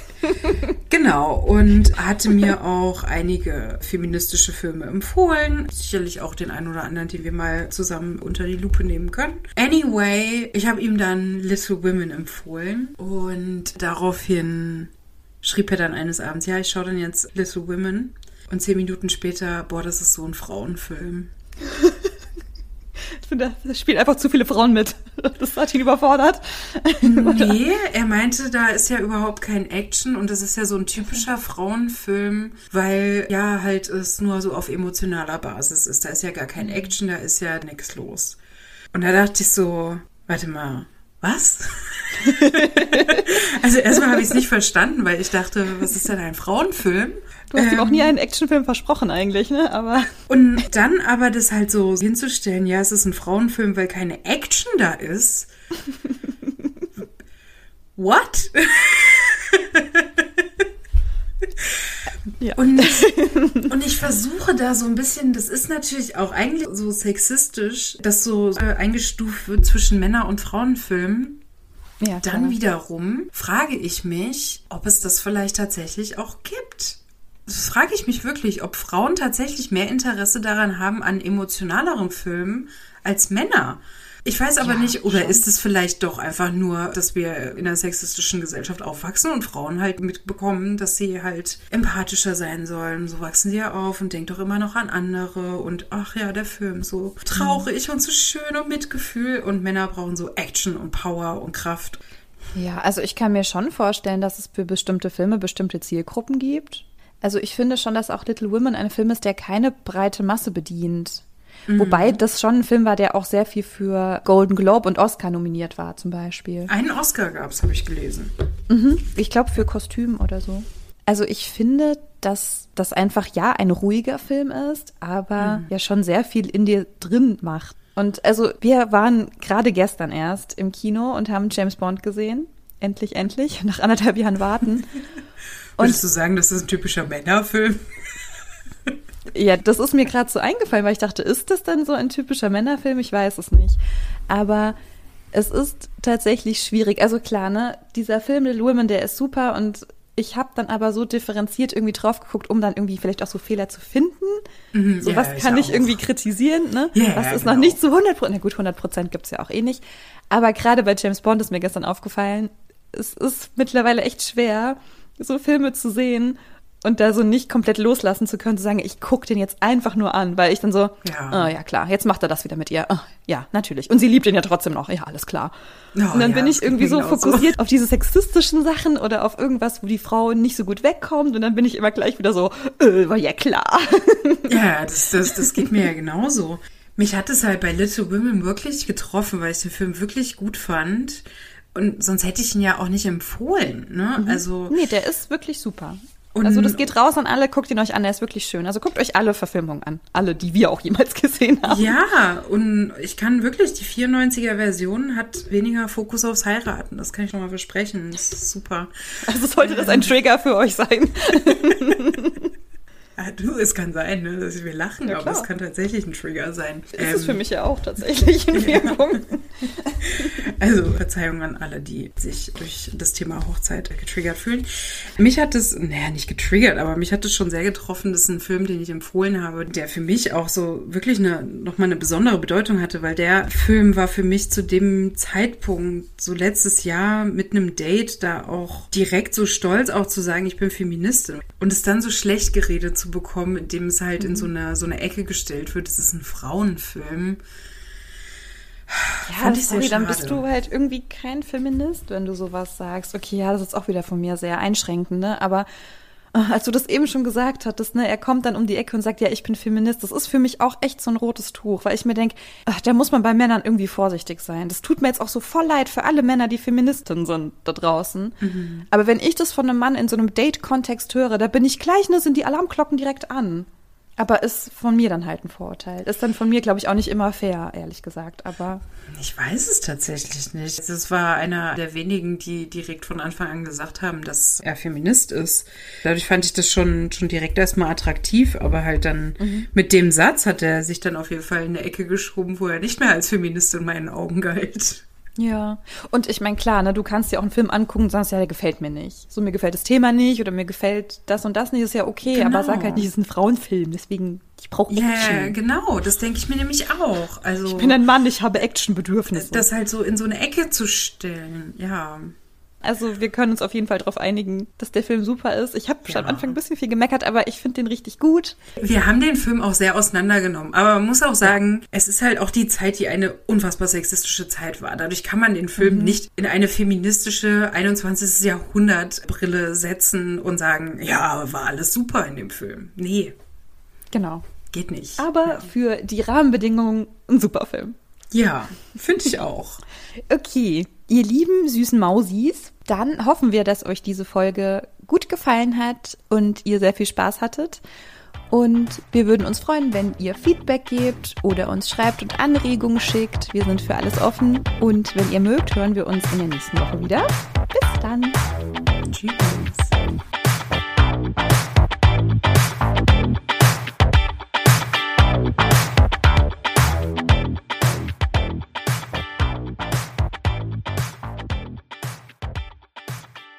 Speaker 2: Genau, und hatte mir auch einige feministische Filme empfohlen. Sicherlich auch den einen oder anderen, den wir mal zusammen unter die Lupe nehmen können. Anyway, ich habe ihm dann Little Women empfohlen und daraufhin schrieb er dann eines Abends, ja, ich schaue dann jetzt Little Women. Und zehn Minuten später, boah, das ist so ein Frauenfilm.
Speaker 1: Ich finde, da spielen einfach zu viele Frauen mit. Das hat ihn überfordert.
Speaker 2: Nee, er meinte, da ist ja überhaupt kein Action und das ist ja so ein typischer Frauenfilm, weil ja halt es nur so auf emotionaler Basis ist. Da ist ja gar kein Action, da ist ja nichts los. Und da dachte ich so, warte mal, was? also erstmal habe ich es nicht verstanden, weil ich dachte, was ist denn ein Frauenfilm?
Speaker 1: Du hast ähm, ihm auch nie einen Actionfilm versprochen eigentlich, ne? Aber
Speaker 2: und dann aber das halt so hinzustellen, ja, es ist ein Frauenfilm, weil keine Action da ist. What? Ja. Und, und ich versuche da so ein bisschen, das ist natürlich auch eigentlich so sexistisch, dass so äh, eingestuft wird zwischen Männer- und Frauenfilmen. Ja, Dann wiederum frage ich mich, ob es das vielleicht tatsächlich auch gibt. Das frage ich mich wirklich, ob Frauen tatsächlich mehr Interesse daran haben an emotionaleren Filmen als Männer. Ich weiß aber ja, nicht, oder schon. ist es vielleicht doch einfach nur, dass wir in einer sexistischen Gesellschaft aufwachsen und Frauen halt mitbekommen, dass sie halt empathischer sein sollen. So wachsen sie ja auf und denken doch immer noch an andere und ach ja, der Film so traurig mhm. und so schön und Mitgefühl und Männer brauchen so Action und Power und Kraft.
Speaker 1: Ja, also ich kann mir schon vorstellen, dass es für bestimmte Filme bestimmte Zielgruppen gibt. Also ich finde schon, dass auch Little Women ein Film ist, der keine breite Masse bedient. Mhm. Wobei das schon ein Film war, der auch sehr viel für Golden Globe und Oscar nominiert war, zum Beispiel.
Speaker 2: Einen Oscar gab es, habe ich gelesen.
Speaker 1: Mhm. Ich glaube für Kostüm oder so. Also ich finde, dass das einfach ja ein ruhiger Film ist, aber mhm. ja schon sehr viel in dir drin macht. Und also wir waren gerade gestern erst im Kino und haben James Bond gesehen. Endlich, endlich, nach anderthalb Jahren warten.
Speaker 2: Würdest du sagen, das ist ein typischer Männerfilm?
Speaker 1: Ja, das ist mir gerade so eingefallen, weil ich dachte, ist das denn so ein typischer Männerfilm? Ich weiß es nicht. Aber es ist tatsächlich schwierig. Also klar, ne, dieser Film Little Women, der ist super und ich habe dann aber so differenziert irgendwie drauf geguckt, um dann irgendwie vielleicht auch so Fehler zu finden. Mhm, so yeah, was kann ich, ich irgendwie kritisieren, ne? Yeah, was ist genau. noch nicht zu 100 Prozent, na gut, 100 Prozent gibt's ja auch eh nicht. Aber gerade bei James Bond ist mir gestern aufgefallen, es ist mittlerweile echt schwer, so Filme zu sehen und da so nicht komplett loslassen zu können, zu sagen, ich gucke den jetzt einfach nur an, weil ich dann so, ja, oh, ja klar, jetzt macht er das wieder mit ihr. Oh, ja, natürlich. Und sie liebt ihn ja trotzdem noch. Ja, alles klar. Oh, und dann ja, bin ich irgendwie so fokussiert so. auf diese sexistischen Sachen oder auf irgendwas, wo die Frau nicht so gut wegkommt und dann bin ich immer gleich wieder so, äh, war ja klar.
Speaker 2: Ja, das, das, das geht mir ja genauso. Mich hat es halt bei Little Women wirklich getroffen, weil ich den Film wirklich gut fand. Und sonst hätte ich ihn ja auch nicht empfohlen. Ne?
Speaker 1: Mhm. Also, nee, der ist wirklich super. Und also das geht raus an alle, guckt ihn euch an, der ist wirklich schön. Also guckt euch alle Verfilmungen an. Alle, die wir auch jemals gesehen haben.
Speaker 2: Ja, und ich kann wirklich, die 94er Version hat weniger Fokus aufs Heiraten. Das kann ich nochmal versprechen. Das ist super.
Speaker 1: Also sollte das ein Trigger für euch sein.
Speaker 2: Ah, du, es kann sein, ne, dass wir lachen, ja, aber es kann tatsächlich ein Trigger sein.
Speaker 1: Ist ähm, es für mich ja auch tatsächlich in Wirkung.
Speaker 2: also Verzeihung an alle, die sich durch das Thema Hochzeit getriggert fühlen. Mich hat es, naja, nicht getriggert, aber mich hat es schon sehr getroffen. Das ist ein Film, den ich empfohlen habe, der für mich auch so wirklich eine, nochmal eine besondere Bedeutung hatte, weil der Film war für mich zu dem Zeitpunkt, so letztes Jahr mit einem Date, da auch direkt so stolz auch zu sagen, ich bin Feministin. Und es dann so schlecht geredet zu bekommen, indem es halt mhm. in so eine, so eine Ecke gestellt wird. Es ist ein Frauenfilm.
Speaker 1: Ja, Fand ich sorry, dann bist du halt irgendwie kein Feminist, wenn du sowas sagst. Okay, ja, das ist auch wieder von mir sehr einschränkend, ne? Aber als du das eben schon gesagt hattest, ne, er kommt dann um die Ecke und sagt, ja, ich bin Feminist, das ist für mich auch echt so ein rotes Tuch, weil ich mir denke, da muss man bei Männern irgendwie vorsichtig sein. Das tut mir jetzt auch so voll leid für alle Männer, die Feministinnen sind da draußen. Mhm. Aber wenn ich das von einem Mann in so einem Date-Kontext höre, da bin ich gleich, ne, sind die Alarmglocken direkt an. Aber ist von mir dann halt ein Vorurteil. Ist dann von mir, glaube ich, auch nicht immer fair, ehrlich gesagt. Aber.
Speaker 2: Ich weiß es tatsächlich nicht. Es war einer der wenigen, die direkt von Anfang an gesagt haben, dass er Feminist ist. Dadurch fand ich das schon, schon direkt erstmal attraktiv, aber halt dann mhm. mit dem Satz hat er sich dann auf jeden Fall in eine Ecke geschoben, wo er nicht mehr als Feminist in meinen Augen galt.
Speaker 1: Ja, und ich meine, klar, ne, du kannst dir auch einen Film angucken und sagst, ja, der gefällt mir nicht. So, mir gefällt das Thema nicht oder mir gefällt das und das nicht, ist ja okay, genau. aber sag halt nicht, es ist ein Frauenfilm, deswegen, ich brauche Action. Ja,
Speaker 2: genau, das denke ich mir nämlich auch. Also,
Speaker 1: ich bin ein Mann, ich habe Actionbedürfnisse.
Speaker 2: Das halt so in so eine Ecke zu stellen, ja.
Speaker 1: Also wir können uns auf jeden Fall darauf einigen, dass der Film super ist. Ich habe ja. schon am Anfang ein bisschen viel gemeckert, aber ich finde den richtig gut.
Speaker 2: Wir haben den Film auch sehr auseinandergenommen. Aber man muss auch sagen, es ist halt auch die Zeit, die eine unfassbar sexistische Zeit war. Dadurch kann man den Film mhm. nicht in eine feministische 21. Jahrhundert Brille setzen und sagen, ja, war alles super in dem Film. Nee.
Speaker 1: Genau.
Speaker 2: Geht nicht.
Speaker 1: Aber ja. für die Rahmenbedingungen ein super Film.
Speaker 2: Ja, finde ich auch.
Speaker 1: Okay, ihr lieben süßen Mausis, dann hoffen wir, dass euch diese Folge gut gefallen hat und ihr sehr viel Spaß hattet. Und wir würden uns freuen, wenn ihr Feedback gebt oder uns schreibt und Anregungen schickt. Wir sind für alles offen. Und wenn ihr mögt, hören wir uns in der nächsten Woche wieder. Bis dann.
Speaker 2: Tschüss.